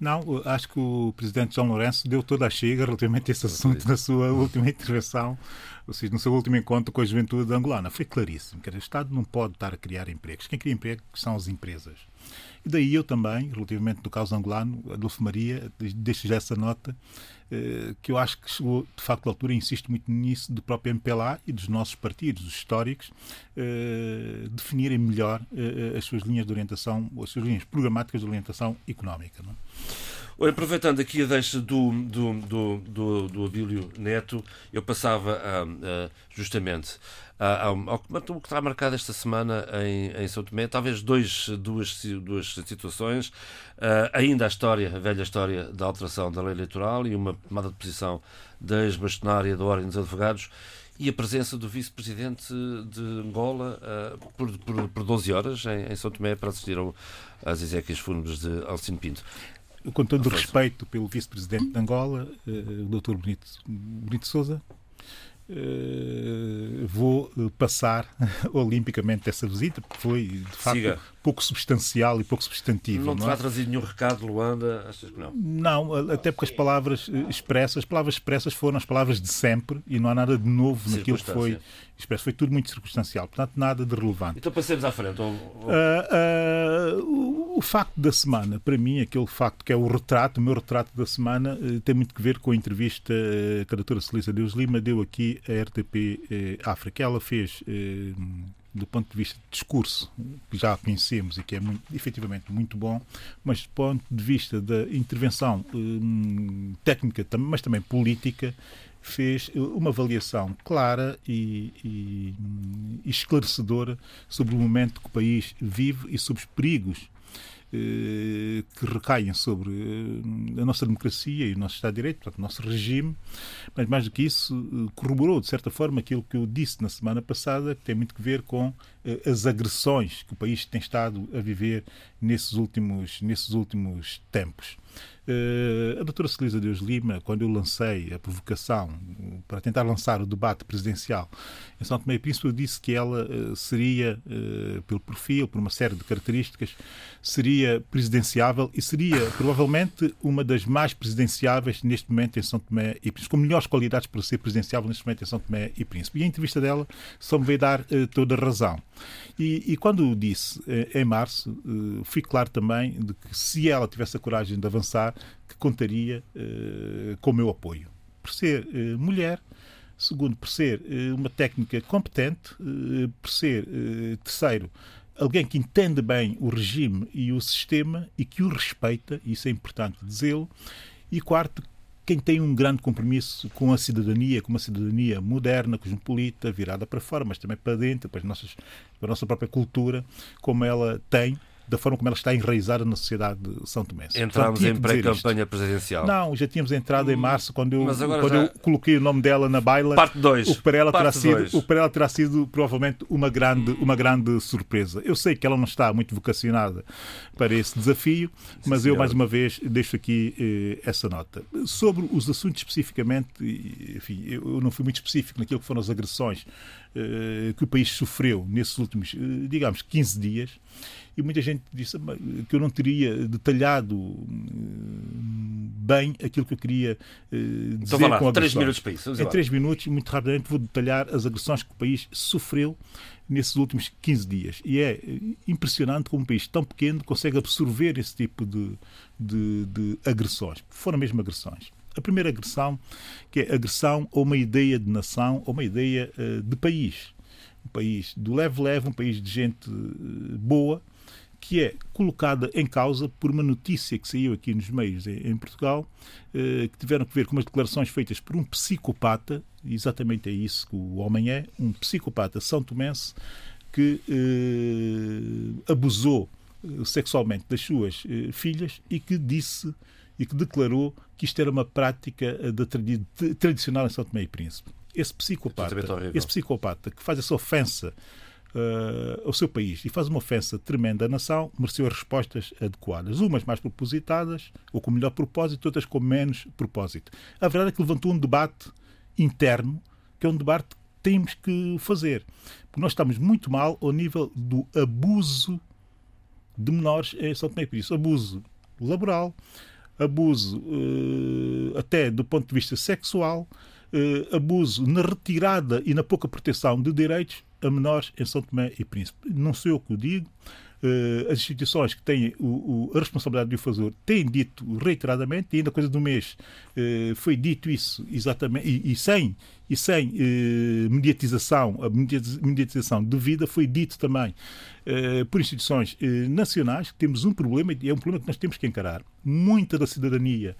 Não, acho que o presidente João Lourenço deu toda a chega relativamente a esse assunto na sua última intervenção, seja, no seu último encontro com a juventude angolana. Foi claríssimo. que o Estado não pode estar a criar empregos. Quem cria empregos são as empresas. E daí eu também, relativamente do caso angolano, Adolfo Maria, deixo já essa nota, eh, que eu acho que chegou, de facto, à altura, insisto muito nisso, do próprio MPLA e dos nossos partidos, os históricos, eh, definirem melhor eh, as suas linhas de orientação, as suas linhas programáticas de orientação económica. Não? é? Oi, aproveitando aqui a deixa do, do, do, do, do Abílio Neto, eu passava a, a, justamente a, ao, ao que está marcado esta semana em, em São Tomé, talvez dois, duas, duas situações. Uh, ainda a história, a velha história da alteração da lei eleitoral e uma tomada de posição da ex-bastonária da Ordem dos Advogados e a presença do vice-presidente de Angola uh, por, por, por 12 horas em, em, São Tomé para assistir ao, às exéquias fúnebres de Alcino Pinto. Com todo o respeito pelo vice-presidente de Angola, uh, o Dr. Bonito, Bonito Souza, Uh, vou passar olimpicamente essa visita, porque foi de facto Siga. pouco substancial e pouco substantivo. Não não vai é? trazer nenhum recado, Luanda? Achas que não? Não, até porque as palavras expressas, as palavras expressas foram as palavras de sempre e não há nada de novo naquilo que foi expresso. Foi tudo muito circunstancial, portanto, nada de relevante. Então passemos à frente. Ou. Uh, uh, o, o, facto da semana, para mim, aquele facto que é o retrato, o meu retrato da semana, uh, tem muito que ver com a entrevista que a doutora Celisa Deus Lima deu aqui à RTP África. Ela fez do ponto de vista de discurso, que já conhecemos e que é muito, efetivamente muito bom, mas do ponto de vista da intervenção hum, técnica, mas também política, fez uma avaliação clara e, e, esclarecedora sobre o momento que o país vive e sobre os perigos eh, que recaem sobre eh, a nossa democracia e o nosso Estado de Direito, portanto, o nosso regime, mas mais do que isso, eh, corroborou, de certa forma, aquilo que eu disse na semana passada, que tem muito que ver com as agressões que o país tem estado a viver nesses últimos, nesses últimos tempos. Uh, a doutora Celisa Deus Lima, quando eu lancei a provocação para tentar lançar o debate presidencial em São Tomé e Príncipe, eu disse que ela uh, seria, uh, pelo perfil, por uma série de características, seria presidenciável e seria provavelmente uma das mais presidenciáveis neste momento em São Tomé e Príncipe, com melhores qualidades para ser presidenciável neste momento em São Tomé e Príncipe. E a entrevista dela só me veio dar toda a razão. E, e quando disse em março, fui claro também de que se ela tivesse a coragem de avançar, que contaria uh, com o meu apoio. Por ser mulher, segundo, por ser uma técnica competente, por ser, terceiro, alguém que entende bem o regime e o sistema e que o respeita, isso é importante dizê-lo, e quarto, quem tem um grande compromisso com a cidadania, com uma cidadania moderna, cosmopolita, virada para fora, mas também para dentro, para, as nossas, para a nossa própria cultura, como ela tem, da forma como ela está enraizada na sociedade de São Tomé. Entramos em pré-campanha presidencial. Não, já tínhamos entrado em março, quando eu, quando já... eu coloquei o nome dela na baila. Parte 2. O para ela terá sido, o para ela terá sido provavelmente uma grande, uma grande surpresa. Eu sei que ela não está muito vocacionada para esse desafio, mas Sim, eu, mais uma vez, deixo aqui eh, essa nota. Sobre os assuntos especificamente, enfim, eu não fui muito específico naquilo que foram as agressões eh, que o país sofreu nesses últimos, eh, digamos, 15 dias e muita gente disse que eu não teria detalhado hum, bem aquilo que eu queria eh, dizer então, lá, com três minutos para isso. Em três minutos, muito rapidamente, vou detalhar as agressões que o país sofreu nesses últimos 15 dias. E é eh, impressionante como um país tão pequeno consegue absorver esse tipo de, de, de agressões. Foram mesmo agressões. A primeira agressão, que é agressão a uma ideia de nação, a uma ideia uh, de país. Um país do leve-leve, um país de gente uh, boa, que é colocada em causa por uma notícia que saiu aqui nos meios em, Portugal, eh, que tiveram que ver com umas declarações feitas por um psicopata, exatamente é isso que o homem é, um psicopata são tomense, que eh, abusou eh, sexualmente das suas eh, filhas e que disse e que declarou que isto era uma prática da tradicional em São Tomé e Príncipe. Esse psicopata, esse psicopata que faz essa ofensa uh, ao seu país e faz uma ofensa tremenda à nação, mereceu as respostas adequadas. Umas mais propositadas, ou com melhor propósito, outras com menos propósito. A verdade é que levantou um debate interno, que é um debate que temos que fazer. Porque nós estamos muito mal ao nível do abuso de menores em São Tomé e Príncipe. Abuso laboral, abuso uh, até do ponto de vista sexual, uh, abuso na retirada e na pouca proteção de direitos a menores em São Tomé e Príncipe. Não sou eu que o digo. uh, as instituições que têm o, a responsabilidade de o fazer têm dito reiteradamente, e ainda coisa do mês uh, foi dito isso exatamente, e, sem, e sem uh, mediatização, a mediatização devida, foi dito também por instituições nacionais que temos um problema, e é um problema que nós temos que encarar. Muita da cidadania,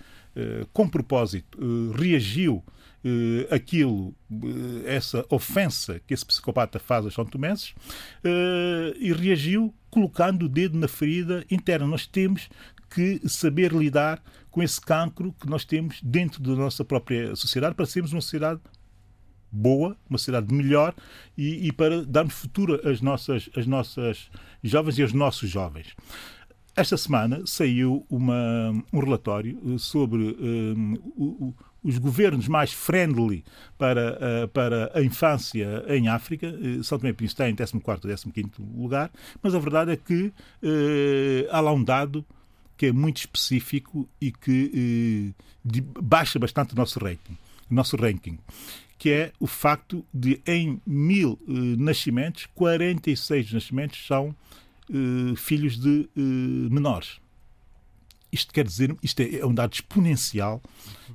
com propósito, reagiu uh, aquilo, uh, essa ofensa que esse psicopata faz aos São Tomenses uh, e reagiu colocando o dedo na ferida interna. Nós temos que saber lidar com esse cancro que nós temos dentro da nossa própria sociedade para sermos uma sociedade boa, uma sociedade melhor e, e, para darmos futuro às nossas, às nossas jovens e aos nossos jovens. Esta semana saiu uma, um relatório sobre um, o, os governos mais friendly para, uh, para a infância em África. Uh, São Tomé e Príncipe em 14 15 lugar, mas a verdade é que uh, há lá um dado que é muito específico e que baixa bastante o nosso rating, nosso ranking, que é o facto de em mil nascimentos, 46 nascimentos são filhos de menores. Isto quer dizer, isto é, é um dado exponencial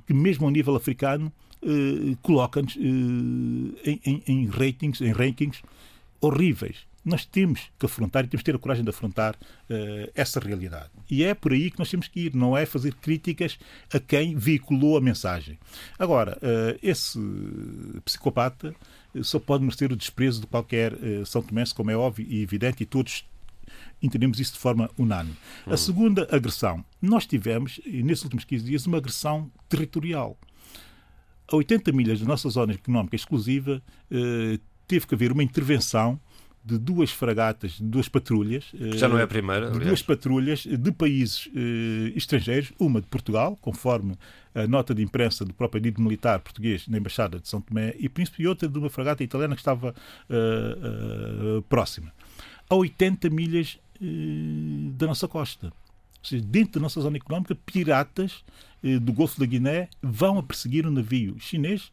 que mesmo ao nível africano eh, coloca-nos eh, em, em, em, ratings, em rankings horríveis. Nós temos que afrontar e temos que ter a coragem de afrontar eh, essa realidade. E é por aí que nós temos que ir, não é fazer críticas a quem veiculou a mensagem. Agora, eh, esse psicopata eh, só pode merecer o desprezo de qualquer São Tomé, como é óbvio e evidente, e todos entendemos isso de forma unânime. A segunda agressão. Nós tivemos, nesses últimos 15 dias, uma agressão territorial. A 80 milhas da nossa zona económica exclusiva, eh, teve que haver uma intervenção de duas fragatas, de duas patrulhas. Já não é a primeira, aliás. De duas patrulhas de países eh, estrangeiros, uma de Portugal, conforme a nota de imprensa do próprio dito militar português na Embaixada de São Tomé e Príncipe, e outra de uma fragata italiana que estava próxima. A 80 milhas eh, da nossa costa. Ou seja, dentro da nossa zona económica, piratas eh, do Golfo da Guiné vão a perseguir um navio chinês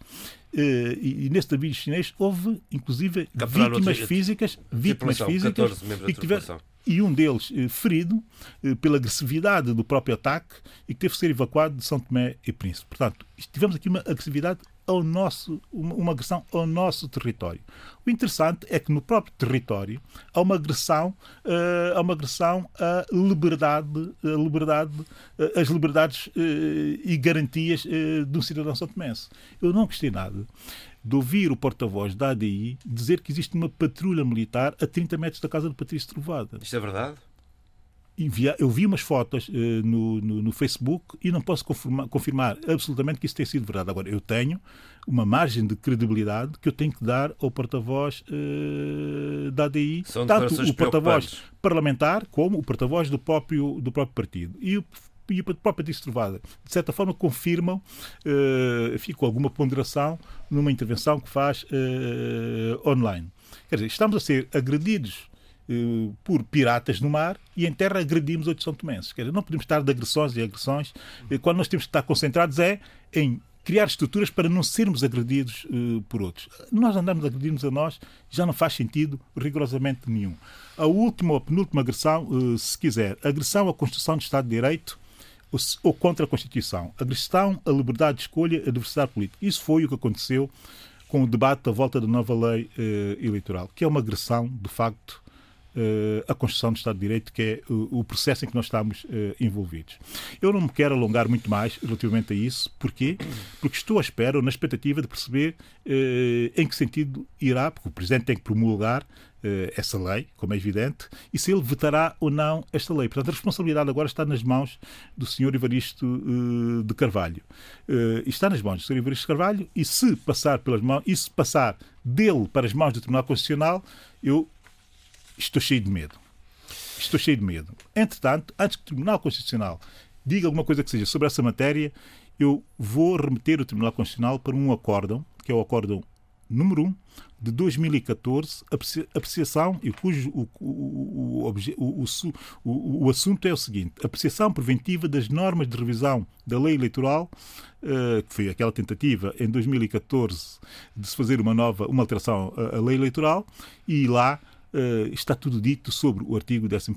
eh, e, nesse navio chinês houve, inclusive, vítimas físicas, vítimas físicas e, tiver, e um deles ferido pela agressividade do próprio ataque e que teve que ser evacuado de São Tomé e Príncipe. Portanto, tivemos aqui uma agressividade ao nosso, uma agressão ao nosso território. O interessante é que no próprio território há uma agressão, uh, há uma agressão à liberdade, à liberdade uh, as liberdades uh, e garantias de um cidadão santomense. Eu não gostei nada de ouvir o porta-voz da ADI dizer que existe uma patrulha militar a 30 metros da casa do Patrício Trovada. Isto é verdade? Eu vi umas fotos uh, no, no, no, Facebook e não posso confirmar, confirmar, absolutamente que isso tenha sido verdade. Agora, eu tenho uma margem de credibilidade que eu tenho que dar ao porta-voz uh, da ADI, São tanto o porta-voz parlamentar como o porta-voz do próprio, do próprio partido. E o e a própria Trovada, de certa forma, confirmam, uh, fico alguma ponderação numa intervenção que faz uh, online. Quer dizer, estamos a ser agredidos por piratas no mar e em terra agredimos outros São Tomenses. Quer dizer, não podemos estar de agressões e agressões. Eh, quando nós temos que estar concentrados é em criar estruturas para não sermos agredidos uh, por outros. Nós andamos a agredirmos a nós, já não faz sentido rigorosamente nenhum. A última ou penúltima agressão, uh, se quiser, agressão à Constituição do Estado de Direito ou, ou, contra a Constituição. Agressão à liberdade de escolha à diversidade política. Isso foi o que aconteceu com o debate da volta da nova lei uh, eleitoral, que é uma agressão, de facto, a construção do Estado de Direito, que é o, o processo em que nós estamos uh, envolvidos. Eu não me quero alongar muito mais relativamente a isso. Porquê? Porque estou à espera, na expectativa de perceber em que sentido irá, porque o Presidente tem que promulgar essa lei, como é evidente, e se ele vetará ou não esta lei. Portanto, a responsabilidade agora está nas mãos do Sr. Evaristo uh, de Carvalho. Uh, está nas mãos do Sr. Evaristo de Carvalho e se passar pelas mãos, e se passar dele para as mãos do Tribunal Constitucional, eu estou cheio de medo. Estou cheio de medo. Entretanto, antes que o Tribunal Constitucional diga alguma coisa que seja sobre essa matéria, eu vou remeter o Tribunal Constitucional para um acórdão, que é o acórdão número 1 de 2014, apreciação, e cujo o, o, o, o, assunto é o seguinte: apreciação preventiva das normas de revisão da lei eleitoral, uh, que foi aquela tentativa em 2014 de se fazer uma nova, uma alteração à lei eleitoral, e lá uh, está tudo dito sobre o artigo 11,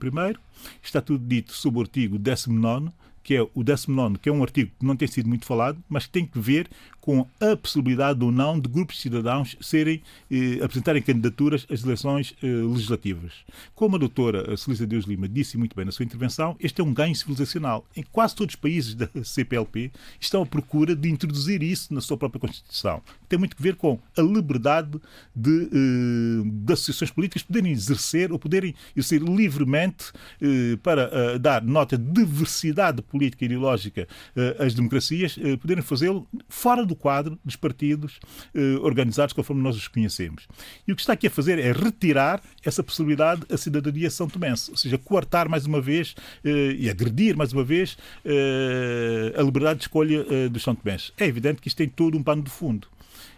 está tudo dito sobre o artigo 19, que é o 19, que é um artigo que não tem sido muito falado, mas que tem que ver com a possibilidade ou não de grupos de cidadãos serem, eh, apresentarem candidaturas às eleições eh, legislativas. Como a doutora Celisa Deus Lima disse muito bem na sua intervenção, este é um ganho civilizacional. Em quase todos os países da CPLP estão à procura de introduzir isso na sua própria Constituição. Tem muito a ver com a liberdade de, eh, de associações políticas poderem exercer ou poderem exercer livremente eh, para eh, dar nota de diversidade política e ideológica eh, às democracias, poderem fazê-lo fora do quadro dos partidos eh, organizados conforme nós os conhecemos. E o que está aqui a fazer é retirar essa possibilidade à cidadania são tomense, ou seja, coartar mais uma vez eh, e agredir mais uma vez eh, a liberdade de escolha eh, dos são tomenses. É evidente que isto tem todo um pano de fundo.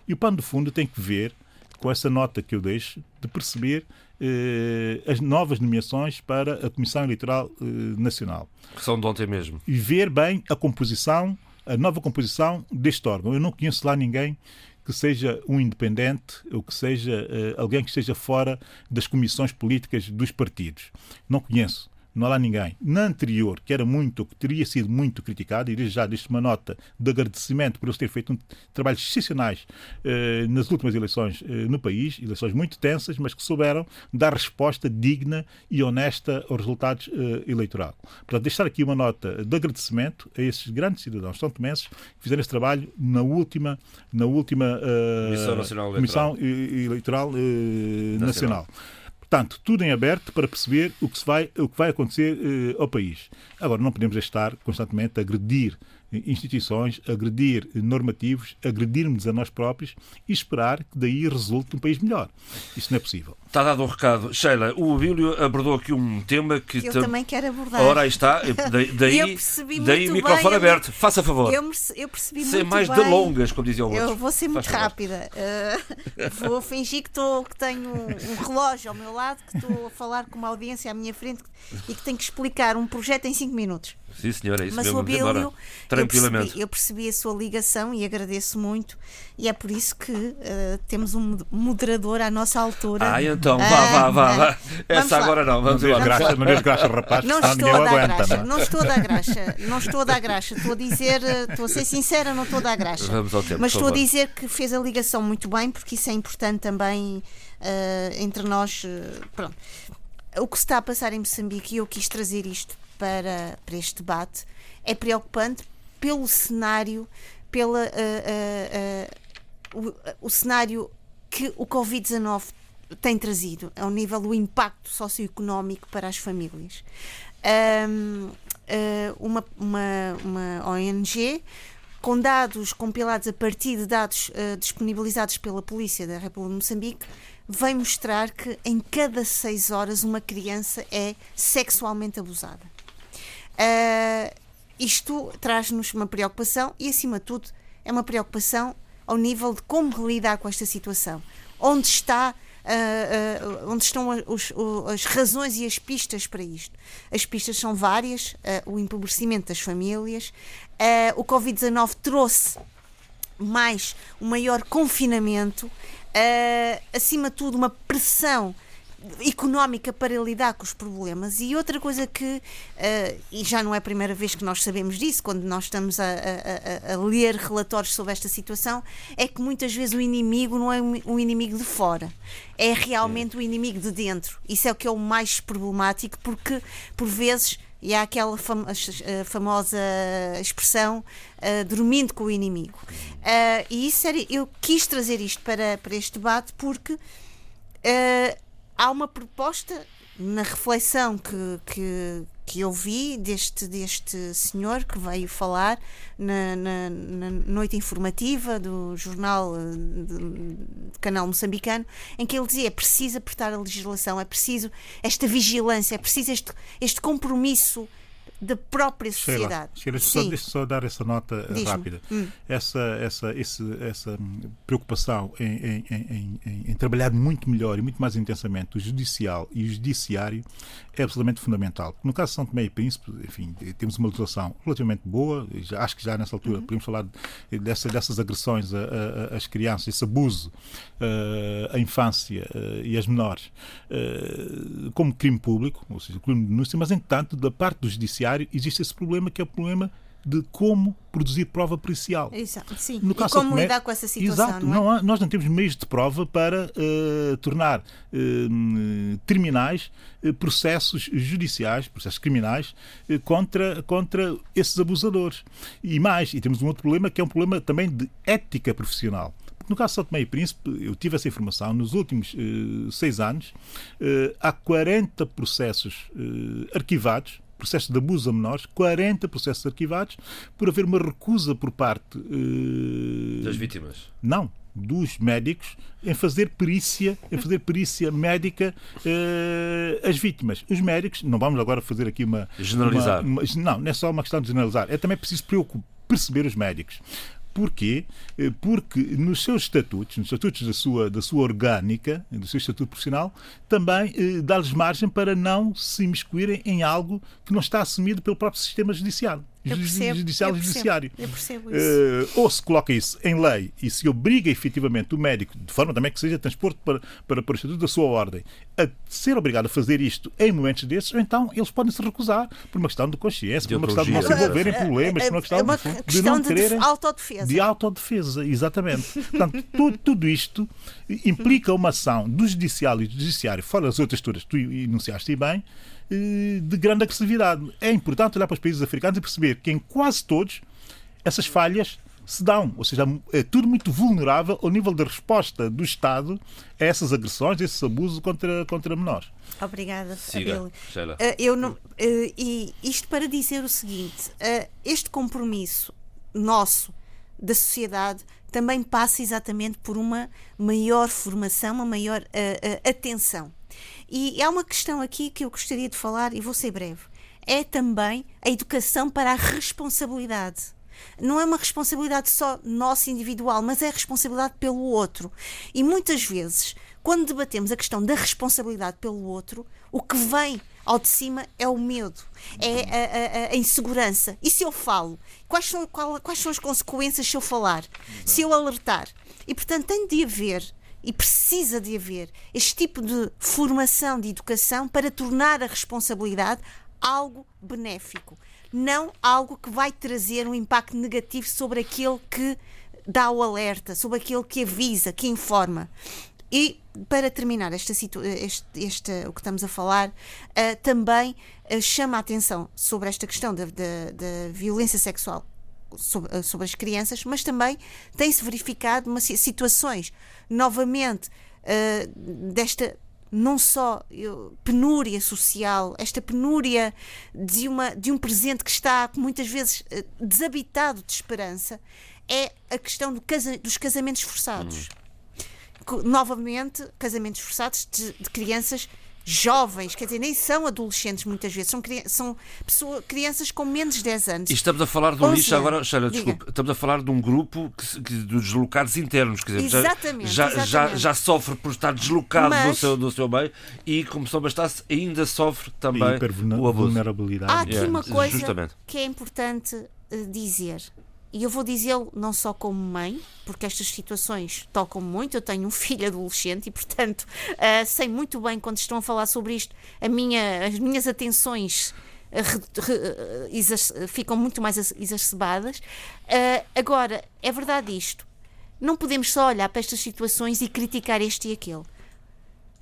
E o pano de fundo tem que ver com essa nota que eu deixo de perceber eh, as novas nomeações para a Comissão Eleitoral eh, Nacional. Que são de ontem mesmo. E ver bem a composição a nova composição deste órgão. Eu não conheço lá ninguém que seja um independente ou que seja uh, alguém que esteja fora das comissões políticas dos partidos. Não conheço não há lá ninguém. Na anterior, que era muito, que teria sido muito criticado, e desde já deixo uma nota de agradecimento por eles terem feito um trabalhos excepcionais eh, nas últimas eleições eh, no país, eleições muito tensas, mas que souberam dar resposta digna e honesta aos resultados eh, eleitorais. Portanto, deixar aqui uma nota de agradecimento a esses grandes cidadãos são tomenses que fizeram esse trabalho na última, na última uh, Nacional Comissão Eleitoral, uh, Nacional. Nacional. Portanto, tudo em aberto para perceber o que, vai, o que vai acontecer uh, ao país. Agora, não podemos estar constantemente a agredir instituições, agredir normativos, agredirmos a nós próprios e esperar que daí resulte um país melhor. Isso não é possível. Está dado o um recado. Sheila, o Abílio abordou aqui um tema que... Eu tam... também quero abordar. Ora, aí está. Daí, daí o microfone bem, aberto. Faça favor. Eu, eu percebi Sem muito mais bem. delongas, como diziam outros. Eu vou ser muito rápida. Uh, vou fingir que, tô, que tenho um relógio ao meu lado, que estou a falar com uma audiência à minha frente e que tenho que explicar um projeto em 5 minutos. Sim, senhora, é isso Mas mesmo. o Abílio, Tranquilamente. Eu percebi, eu percebi, a sua ligação e agradeço muito. E é por isso que uh, temos um moderador à nossa altura. Ah, então, vá, vá, vá. vá. Essa agora não, vamos ver. Graxa, não vês graxa, rapaz, não estou a dar aguenta, graxa, não? não estou a dar graxa, não estou a dar graxa. Estou a dizer, eh, estou a ser sincera, não estou a dar graxa. Vamos ao tempo, Mas estou a dizer que fez a ligação muito bem, porque isso é importante também uh, entre nós. Uh, pronto. O que se está a passar em Moçambique, e eu quis trazer isto para, para este debate, é preocupante pelo cenário, pela, uh, uh, uh, o, o, cenário que o Covid-19 tem trazido, ao nível do impacto socioeconómico para as famílias. Um, uma, uma, uma ONG com dados compilados a partir de dados disponibilizados pela Polícia da República de Moçambique, vem mostrar que em cada seis horas uma criança é sexualmente abusada. Uh, isto traz-nos uma preocupação e, acima de tudo, é uma preocupação ao nível de como lidar com esta situação. Onde está Uh, uh, onde estão os, as razões e as pistas para isto. As pistas são várias: uh, o empobrecimento das famílias, o Covid-19 trouxe mais um maior confinamento, acima de tudo, uma pressão económica para lidar com os problemas. E outra coisa que, uh, e já não é a primeira vez que nós sabemos disso, quando nós estamos a, a, a, ler relatórios sobre esta situação, é que muitas vezes o inimigo não é um inimigo de fora, é realmente o inimigo de dentro. Isso é o que é o mais problemático, porque por vezes. E há aquela fam famosa expressão uh, dormindo com o inimigo. Uh, e isso era, eu quis trazer isto para, para este debate porque uh, há uma proposta na reflexão que, que, que eu vi deste, deste senhor que veio falar na, na, na noite informativa do jornal eh, do canal moçambicano, em que ele dizia é preciso apertar a legislação, é preciso esta vigilância, é preciso este, este compromisso da própria sociedade. Sheila, só, deixa só dar essa nota rápida. Hum. Essa, essa, esse, essa preocupação em, em, em, em, trabalhar muito melhor e muito mais intensamente o judicial e o judiciário é absolutamente fundamental. No caso de São Tomé e Príncipe, enfim, temos uma legislação relativamente boa, já, acho que já nessa altura uhum. podemos falar dessa, dessas agressões às crianças, esse abuso à infância e às menores, como crime público, ou seja, crime de denúncia, mas, entanto, da parte do judiciário existe esse problema que é o problema de como produzir prova pericial. Exato, sim. No caso e como lidar com essa situação. Exato, não, é? não há, nós não temos meios de prova para uh, tornar uh, criminais uh, processos judiciais, processos criminais, contra, contra esses abusadores. E mais, e temos um outro problema que é um problema também de ética profissional. No caso de São Tomé e Príncipe, eu tive essa informação, nos últimos seis anos, há 40 processos arquivados processos de abuso a menores, 40 processos arquivados por haver uma recusa por parte uh... das vítimas. Não, dos médicos em fazer perícia, em fazer perícia médica uh, às vítimas. Os médicos, não vamos agora fazer aqui uma generalizar. Uma, uma, não, não é só uma questão de generalizar. É também preciso perceber os médicos. Porquê? Eh, porque nos seus estatutos, nos estatutos da sua, da sua orgânica, do seu estatuto profissional, também eh, dá-lhes margem para não se imiscuírem em algo que não está assumido pelo próprio sistema judiciário. Percebo, judicial e judiciário. Eu percebo isso. Uh, ou se coloca isso em lei e se obriga efetivamente o médico, de forma também que seja transporte para, para, para o Estatuto da sua ordem, a ser obrigado a fazer isto em momentos desses, ou então eles podem se recusar por uma questão de consciência, de por uma questão de não se envolverem em problemas, por uma questão, é uma de, de não quererem. De autodefesa. De autodefesa, exatamente. Portanto, tudo, tudo isto implica uma ação do judicial e do judiciário, fora das outras turas, tu enunciaste bem, de grande agressividade. É importante olhar para os países africanos e perceber que em quase todos essas falhas se dão, ou seja, é tudo muito vulnerável ao nível da resposta do Estado a essas agressões, a esses abusos contra, contra menores. Obrigada, Siga, uh, eu não, uh, e isto para dizer o seguinte: uh, este compromisso nosso da sociedade também passa exatamente por uma maior formação, uma maior atenção e há uma questão aqui que eu gostaria de falar, e vou ser breve. É também a educação para a responsabilidade. Não é uma responsabilidade só nossa individual, mas é a responsabilidade pelo outro. E muitas vezes, quando debatemos a questão da responsabilidade pelo outro, o que vem ao de cima é o medo, é a, a, a insegurança. E se eu falo? Quais são, qual, quais são as consequências se eu falar? Se eu alertar? E portanto tem de haver e precisa de haver este tipo de formação de educação para tornar a responsabilidade algo benéfico, não algo que vai trazer um impacto negativo sobre aquele que dá o alerta, sobre aquele que avisa, que informa. E para terminar esta este, este, o que estamos a falar, uh, também uh, chama a atenção sobre esta questão da, violência sexual sobre, uh, sobre, as crianças, mas também tem-se verificado uma, situações novamente uh, desta não só eu, penúria social, esta penúria de, uma, de um presente que está muitas vezes uh, desabitado de esperança, é a questão do casa, dos casamentos forçados. Hum. Novamente, casamentos forçados de, de crianças jovens, quer dizer, nem são adolescentes muitas vezes, são, são pessoas, crianças com menos de 10 anos. E estamos a falar de um nicho agora, Sheila, desculpe, estamos a falar de um grupo que, que, dos deslocados internos, quer dizer, exatamente, já, exatamente. Já, já sofre por estar deslocado Mas, do, seu, do seu meio e, como só bastasse, ainda sofre também o abuso. Vulnerabilidade. Há aqui yeah, uma coisa justamente. que é importante uh, dizer e eu vou dizê-lo não só como mãe, porque estas situações tocam muito. Eu tenho um filho adolescente e, portanto, uh, sei muito bem quando estão a falar sobre isto, a minha, as minhas atenções uh, ficam muito mais exacerbadas. Uh, agora, é verdade isto. Não podemos só olhar para estas situações e criticar este e aquele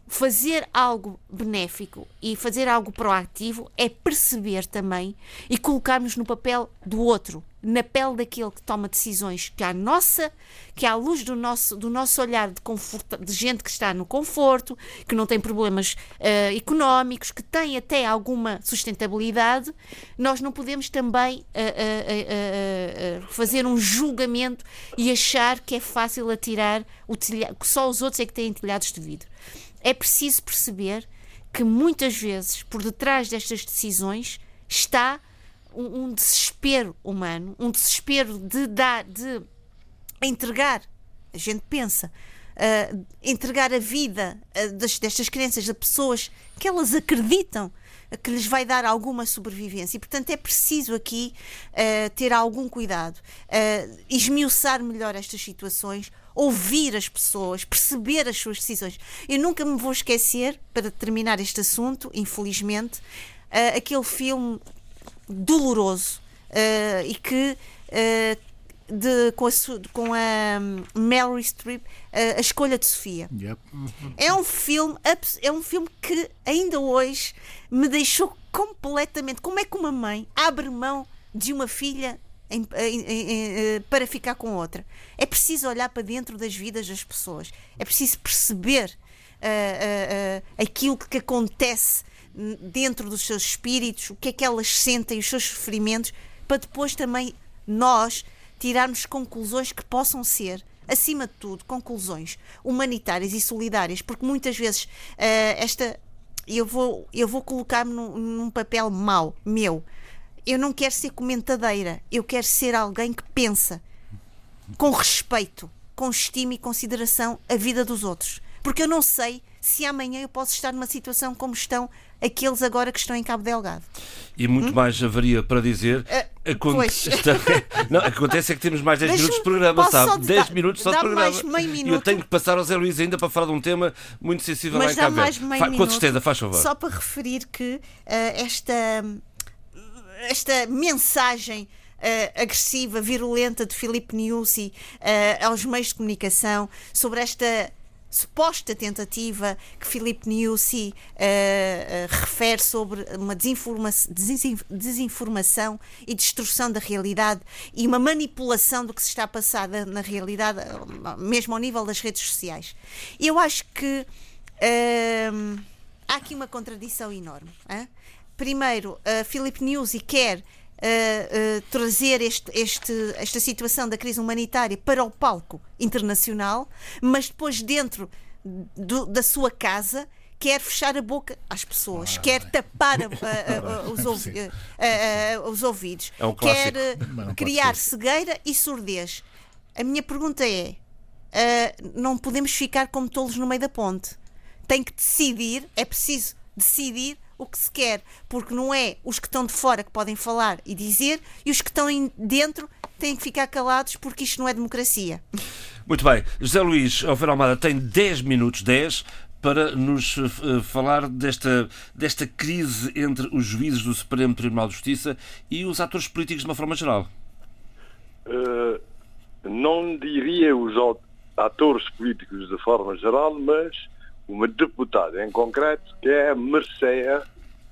fazer algo benéfico e fazer algo proativo é perceber também e colocarmos no papel do outro, na pele daquele que toma decisões que à nossa, que à luz do nosso, do nosso olhar de, conforto, de gente que está no conforto, que não tem problemas uh, económicos, que tem até alguma sustentabilidade, nós não podemos também uh, uh, fazer um julgamento e achar que é fácil atirar o telhado, que só os outros é que têm telhados de vidro. É preciso perceber que muitas vezes por detrás destas decisões está um, um desespero humano, um desespero de dar, de entregar, a gente pensa, uh, entregar a vida uh, das, destas crianças a pessoas que elas acreditam que lhes vai dar alguma sobrevivência. E, portanto, é preciso aqui uh, ter algum cuidado, uh, esmiuçar melhor estas situações, ouvir as pessoas, perceber as suas decisões. Eu nunca me vou esquecer, para terminar este assunto, infelizmente, uh, aquele filme doloroso e que de, com a, com a um, Meryl Streep, a, a, escolha de Sofia. Yep. É um filme é um filme que ainda hoje me deixou completamente. Como é que uma mãe abre mão de uma filha em, em, em, eh, para ficar com outra? É preciso olhar para dentro das vidas das pessoas. É preciso perceber uh, uh, uh, aquilo que acontece dentro dos seus espíritos, o que é que elas sentem, os seus sofrimentos, para depois também nós tirarmos conclusões que possam ser acima de tudo, conclusões humanitárias e solidárias, porque muitas vezes uh, esta. Eu vou, eu vou colocar-me num, num papel mau, meu. Eu não quero ser comentadeira, eu quero ser alguém que pensa com respeito, com estima e consideração a vida dos outros. Porque eu não sei se amanhã eu posso estar numa situação como estão aqueles agora que estão em Cabo Delgado. E muito hum? mais haveria para dizer. Uh, Aconte... não, acontece é que temos mais 10 minutos de programa, sabe? 10 minutos só de programa. E eu tenho que passar ao Zé Luís ainda para falar de um tema muito sensível Mas lá em Cabo mais meio Fa Com certeza, faz favor. Só para referir que uh, esta, esta mensagem. Uh, agressiva, virulenta de Filipe Niusi uh, aos meios de comunicação sobre esta suposta tentativa que Filipe Niusi uh, uh, refere sobre uma desinforma desinformação e destruição da realidade e uma manipulação do que se está a na realidade, mesmo ao nível das redes sociais. Eu acho que uh, há aqui uma contradição enorme. Hein? Primeiro, uh, Filipe Niusi quer Uh, uh, trazer este, este, esta situação da crise humanitária para o palco internacional, mas depois dentro do, da sua casa quer fechar a boca às pessoas, ah, quer tapar a, os, ouvi os, ouvidos, é um quer criar cegueira e surdez. A minha pergunta é: uh, não podemos ficar como tolos no meio da ponte. Tem que decidir, é preciso decidir o que se quer, porque não é os que estão de fora que podem falar e dizer e os que estão dentro têm que ficar calados porque isto não é democracia. Muito bem. José Luís Alveira Almada tem 10 minutos, 10, para nos uh, falar desta, desta crise entre os juízes do Supremo Tribunal de Justiça e os atores políticos de uma forma geral. Uh, não diria os atores políticos de forma geral, mas uma deputada em concreto, que é a Merceia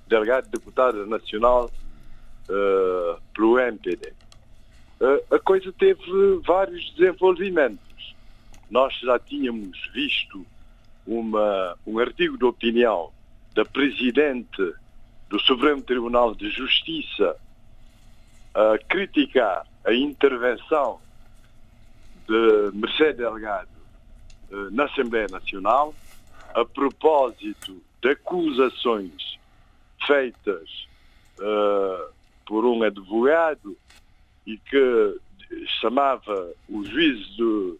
Delgado, deputada nacional uh, pelo MPD. Uh, a coisa teve vários desenvolvimentos. Nós já tínhamos visto uma, um artigo de opinião da Presidente do Supremo Tribunal de Justiça a criticar a intervenção de Mercedes Delgado uh, na Assembleia Nacional a propósito de acusações feitas uh, por um advogado e que chamava o juiz do,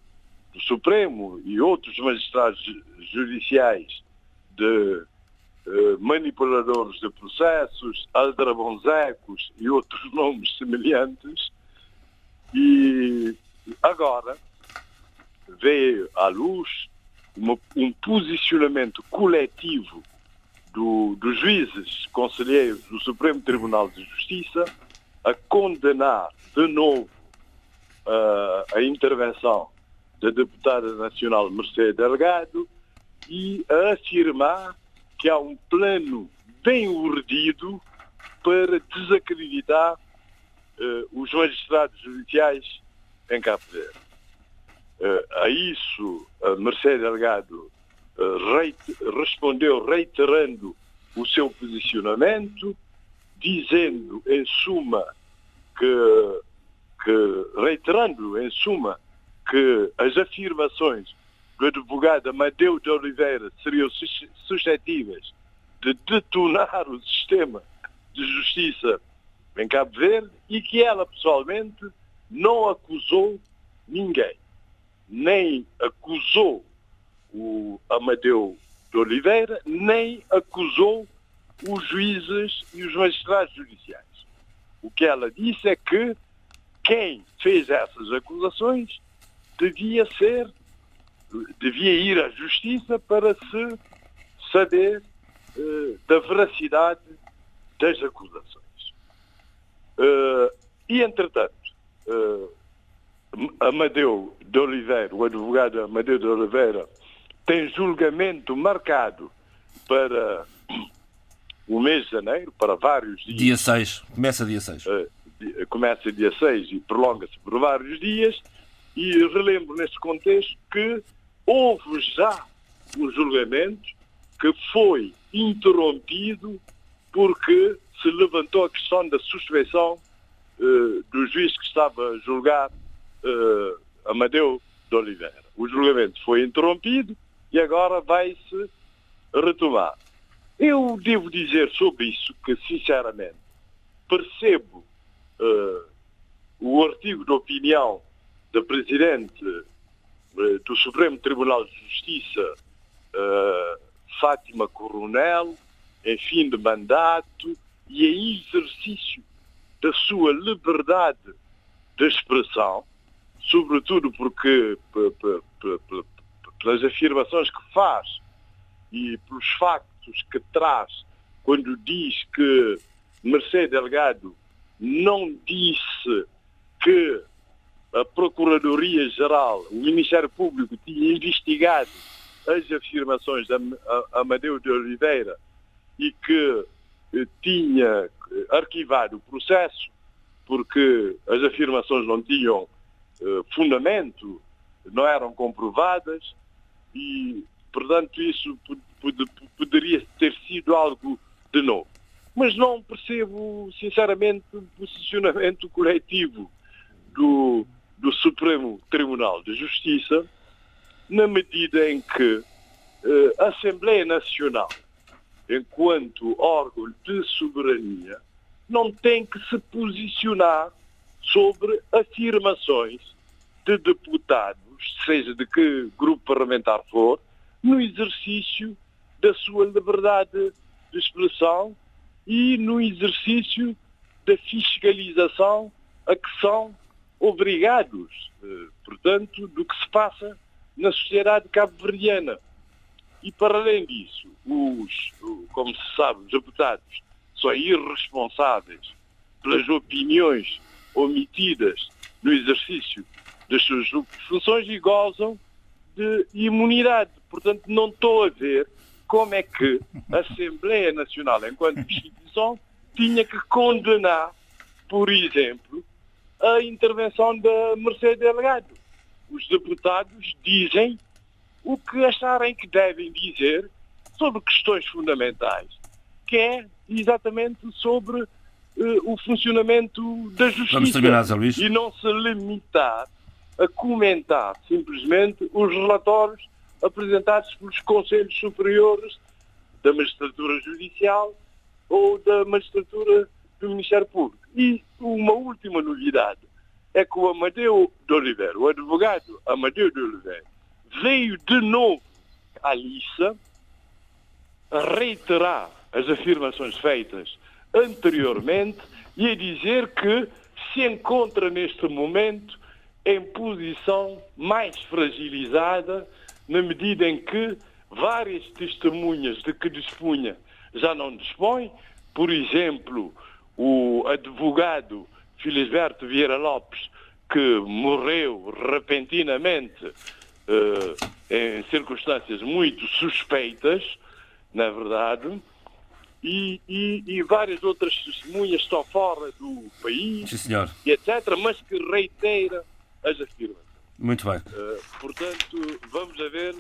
do Supremo e outros magistrados judiciais de uh, manipuladores de processos, aldrabonzecos e outros nomes semelhantes. E agora veio à luz uma, um posicionamento coletivo do, dos juízes conselheiros do Supremo Tribunal de Justiça a condenar de novo uh, a intervenção da deputada nacional Mercedes Delgado e a afirmar que há um plano bem urdido para desacreditar uh, os magistrados judiciais em Cabo Verde. Uh, a isso, a Mercedes Delgado reit respondeu reiterando o seu posicionamento, dizendo, em suma, que, que reiterando, em suma, que as afirmações do advogado Amadeu de Oliveira seriam suscetíveis de detonar o sistema de justiça em Cabo Verde e que ela pessoalmente não acusou ninguém. Nem acusou o Amadeu de Oliveira, nem acusou os juízes e os magistrados judiciais. O que ela disse é que quem fez essas acusações devia ser, devia ir à justiça para se saber uh, da veracidade das acusações. Uh, e, entretanto, uh, Amadeu de Oliveira, o advogado Amadeu de Oliveira, tem julgamento marcado para o mês de janeiro, para vários dias. Dia 6, começa dia 6. Uh, começa dia 6 e prolonga-se por vários dias. E relembro neste contexto que houve já um julgamento que foi interrompido porque se levantou a questão da suspeição uh, do juiz que estava a julgar uh, Amadeu de Oliveira. O julgamento foi interrompido e agora vai-se retomar. Eu devo dizer sobre isso que, sinceramente, percebo uh, o artigo de opinião da Presidente uh, do Supremo Tribunal de Justiça, Fátima Coronel, em fim de mandato e em exercício da sua liberdade de expressão, sobretudo porque pelas afirmações que faz e pelos factos que traz quando diz que Mercedes Delgado não disse que a Procuradoria-Geral, o Ministério Público, tinha investigado as afirmações de Amadeu de Oliveira e que eh, tinha eh, arquivado o processo porque as afirmações não tinham fundamento, não eram comprovadas e, portanto, isso poderia ter sido algo de novo. Mas não percebo, sinceramente, o posicionamento coletivo do, do Supremo Tribunal de Justiça, na medida em que eh, a Assembleia Nacional, enquanto órgão de soberania, não tem que se posicionar sobre afirmações de deputados, seja de que grupo parlamentar for, no exercício da sua liberdade de expressão e no exercício da fiscalização a que são obrigados, eh, portanto, do que se passa na sociedade cabo-verdiana. E, para além disso, os, como se sabe, os deputados são irresponsáveis pelas opiniões omitidas no exercício das suas funções e gozam de imunidade. Portanto, não estou a ver como é que a Assembleia Nacional, enquanto instituição, tinha que condenar, por exemplo, a intervenção da Mercedes Delgado. Os deputados dizem o que acharem que devem dizer sobre questões fundamentais, que é exatamente sobre uh, o funcionamento da justiça. Terminar, Luís. E não se limitar a comentar simplesmente os relatórios apresentados pelos Conselhos Superiores da Magistratura Judicial ou da Magistratura do Ministério Público. E uma última novidade é que o Amadeu de Oliveira, o advogado Amadeu de Oliveira, veio de novo à liça reiterar as afirmações feitas anteriormente e a dizer que se encontra neste momento em posição mais fragilizada na medida em que várias testemunhas de que dispunha já não dispõe, por exemplo, o advogado Filisberto Vieira Lopes, que morreu repentinamente uh, em circunstâncias muito suspeitas, na verdade, e, e, e, várias outras testemunhas estão fora do país, Sim, e etc., mas que reiteira as afirmações. Muito bem. Uh, portanto, vamos a ver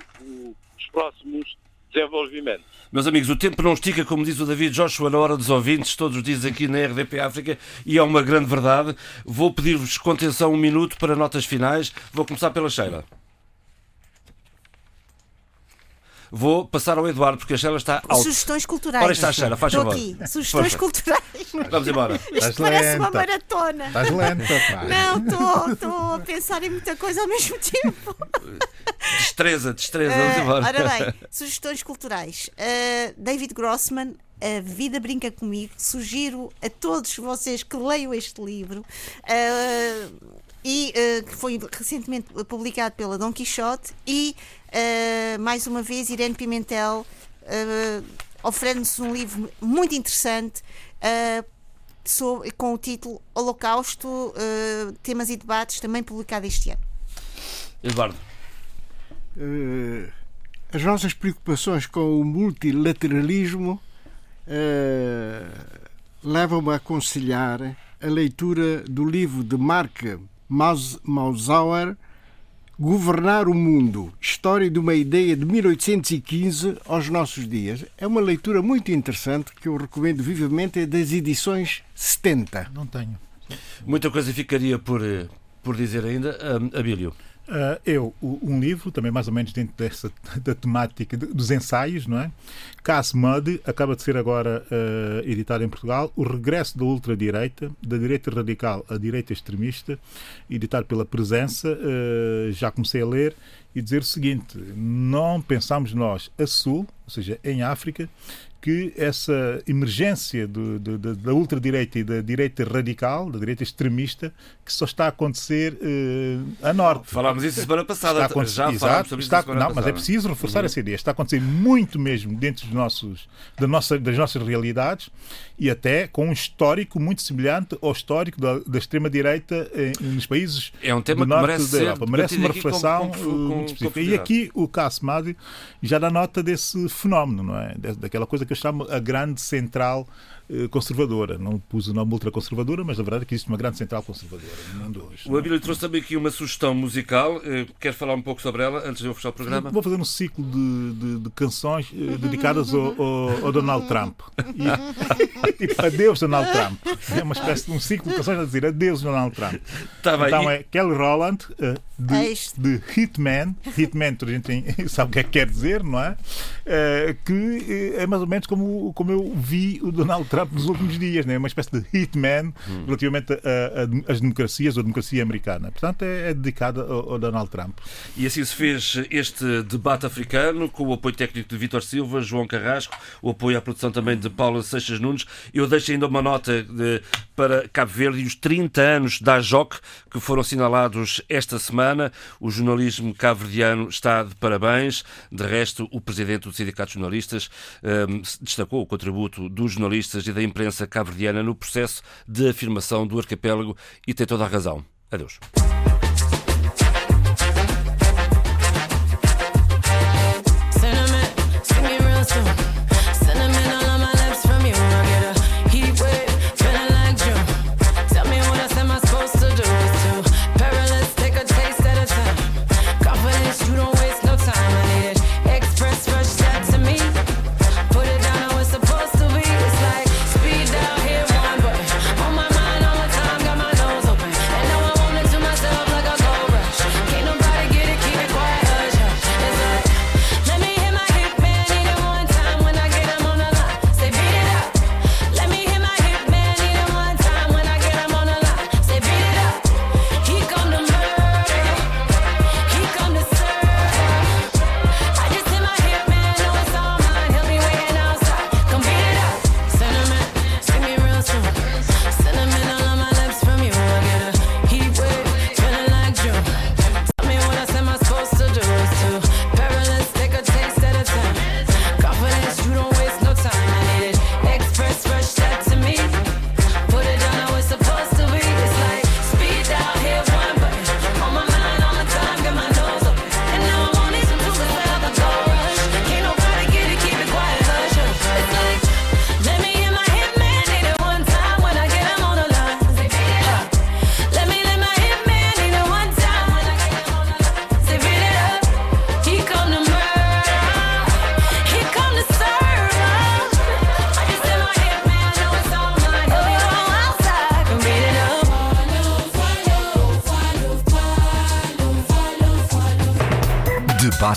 os próximos desenvolvimentos. Meus amigos, o tempo não estica, como diz o David Joshua, na hora dos ouvintes, todos os dias aqui na RDP África, e é uma grande verdade. Vou pedir-vos contenção um minuto para notas finais. Vou começar pela Sheila. Vou passar ao Eduardo, porque a Sheila está alto. Sugestões culturais. Ora está, Sheila, faz Estou favor. aqui. Sugestões Força. culturais. Vamos embora. Isto Estás parece uma maratona. Estás lenta, pá. Não, estou- a pensar em muita coisa ao mesmo tempo. Destreza, destreza, vamos Ah, embora. ora bem, sugestões culturais. Ah, David Grossman, A Vida Brinca Comigo. Sugiro a todos vocês que leiam este livro. ah, e ah, que foi recentemente publicado pela Dom Quixote. E ah, mais uma vez, Irene Pimentel ah, oferece-nos um livro muito interessante. sobre- com o título Holocausto, Temas e Debates, também publicado este ano. Eduardo, Eh, as nossas preocupações com o multilateralismo eh, levam-me a aconselhar a leitura do livro de Mark Maus- Mausauer Governar o Mundo, História de uma Ideia de 1815 aos nossos dias. É uma leitura muito interessante que eu recomendo vivamente, é das edições 70. Não tenho. muita coisa ficaria por, eh, por dizer ainda. Ah, Abílio, Ah, eu, um livro, também mais ou menos dentro dessa, da temática dos ensaios, não é? Cass Muddy, acaba de ser agora ah, editado em Portugal, O Regresso da Ultradireita, da Direita Radical à Direita Extremista, editado pela Presença. Ah, já comecei a ler e dizer o seguinte: não pensamos nós a Sul, ou seja, em África, que essa emergência do- do- da ultradireita e da direita radical, da direita extremista, que só está a acontecer eh, a norte. falámos isso semana passada. Está a acontecer- Já falámos Exato, sobre isso está- na semana não, mas é passada. preciso reforçar essa ideia. Está a acontecer muito mesmo dentro dos nossos, da nossa, das nossas realidades e até com um histórico muito semelhante ao histórico da, da extrema-direita eh, nos países É um tema do que norte merece da Europa. Merece uma reflexão com- eh, com- muito com específica. E aqui o Casmadi já dá nota desse fenómeno, não é? Da- Daquela coisa que eu chamo a grande central conservadora. Não pus o nome ultraconservadora, mas a verdade é que existe uma grande central conservadora no mundo hoje. O Abílio trouxe também aqui uma sugestão musical. Eh, Quer falar um pouco sobre ela antes de eu fechar o programa? Vou fazer um ciclo de, de- de canções eh, dedicadas ao, ao- ao Donald Trump. E, tipo, adeus Donald Trump. É uma espécie de um ciclo de canções a dizer adeus Donald Trump. Tá bem. Então E- é Kelly Rowland eh, É de, de Hitman. Hitman, toda a gente tem- sabe o que é que quer dizer, não é? Eh, que eh, é mais ou menos como, como eu vi o Donald Trump nos últimos dias, né? uma espécie de Hitman Hum. relativamente às democracias ou democracia americana. Portanto, é, é dedicada ao, ao Donald Trump. E assim se fez este debate africano, com o apoio técnico de Vítor Silva, João Carrasco, o apoio à produção também de Paula Seixas Nunes. Eu deixo ainda uma nota de- para Cabo Verde e os 30 anos da AJOC, que foram assinalados esta semana. O jornalismo cabo-verdiano está de parabéns. De resto, o presidente do Sindicato de Jornalistas hum, destacou o contributo dos jornalistas e da imprensa cabo-verdiana no processo de afirmação do arquipélago e tem toda a razão. Adeus.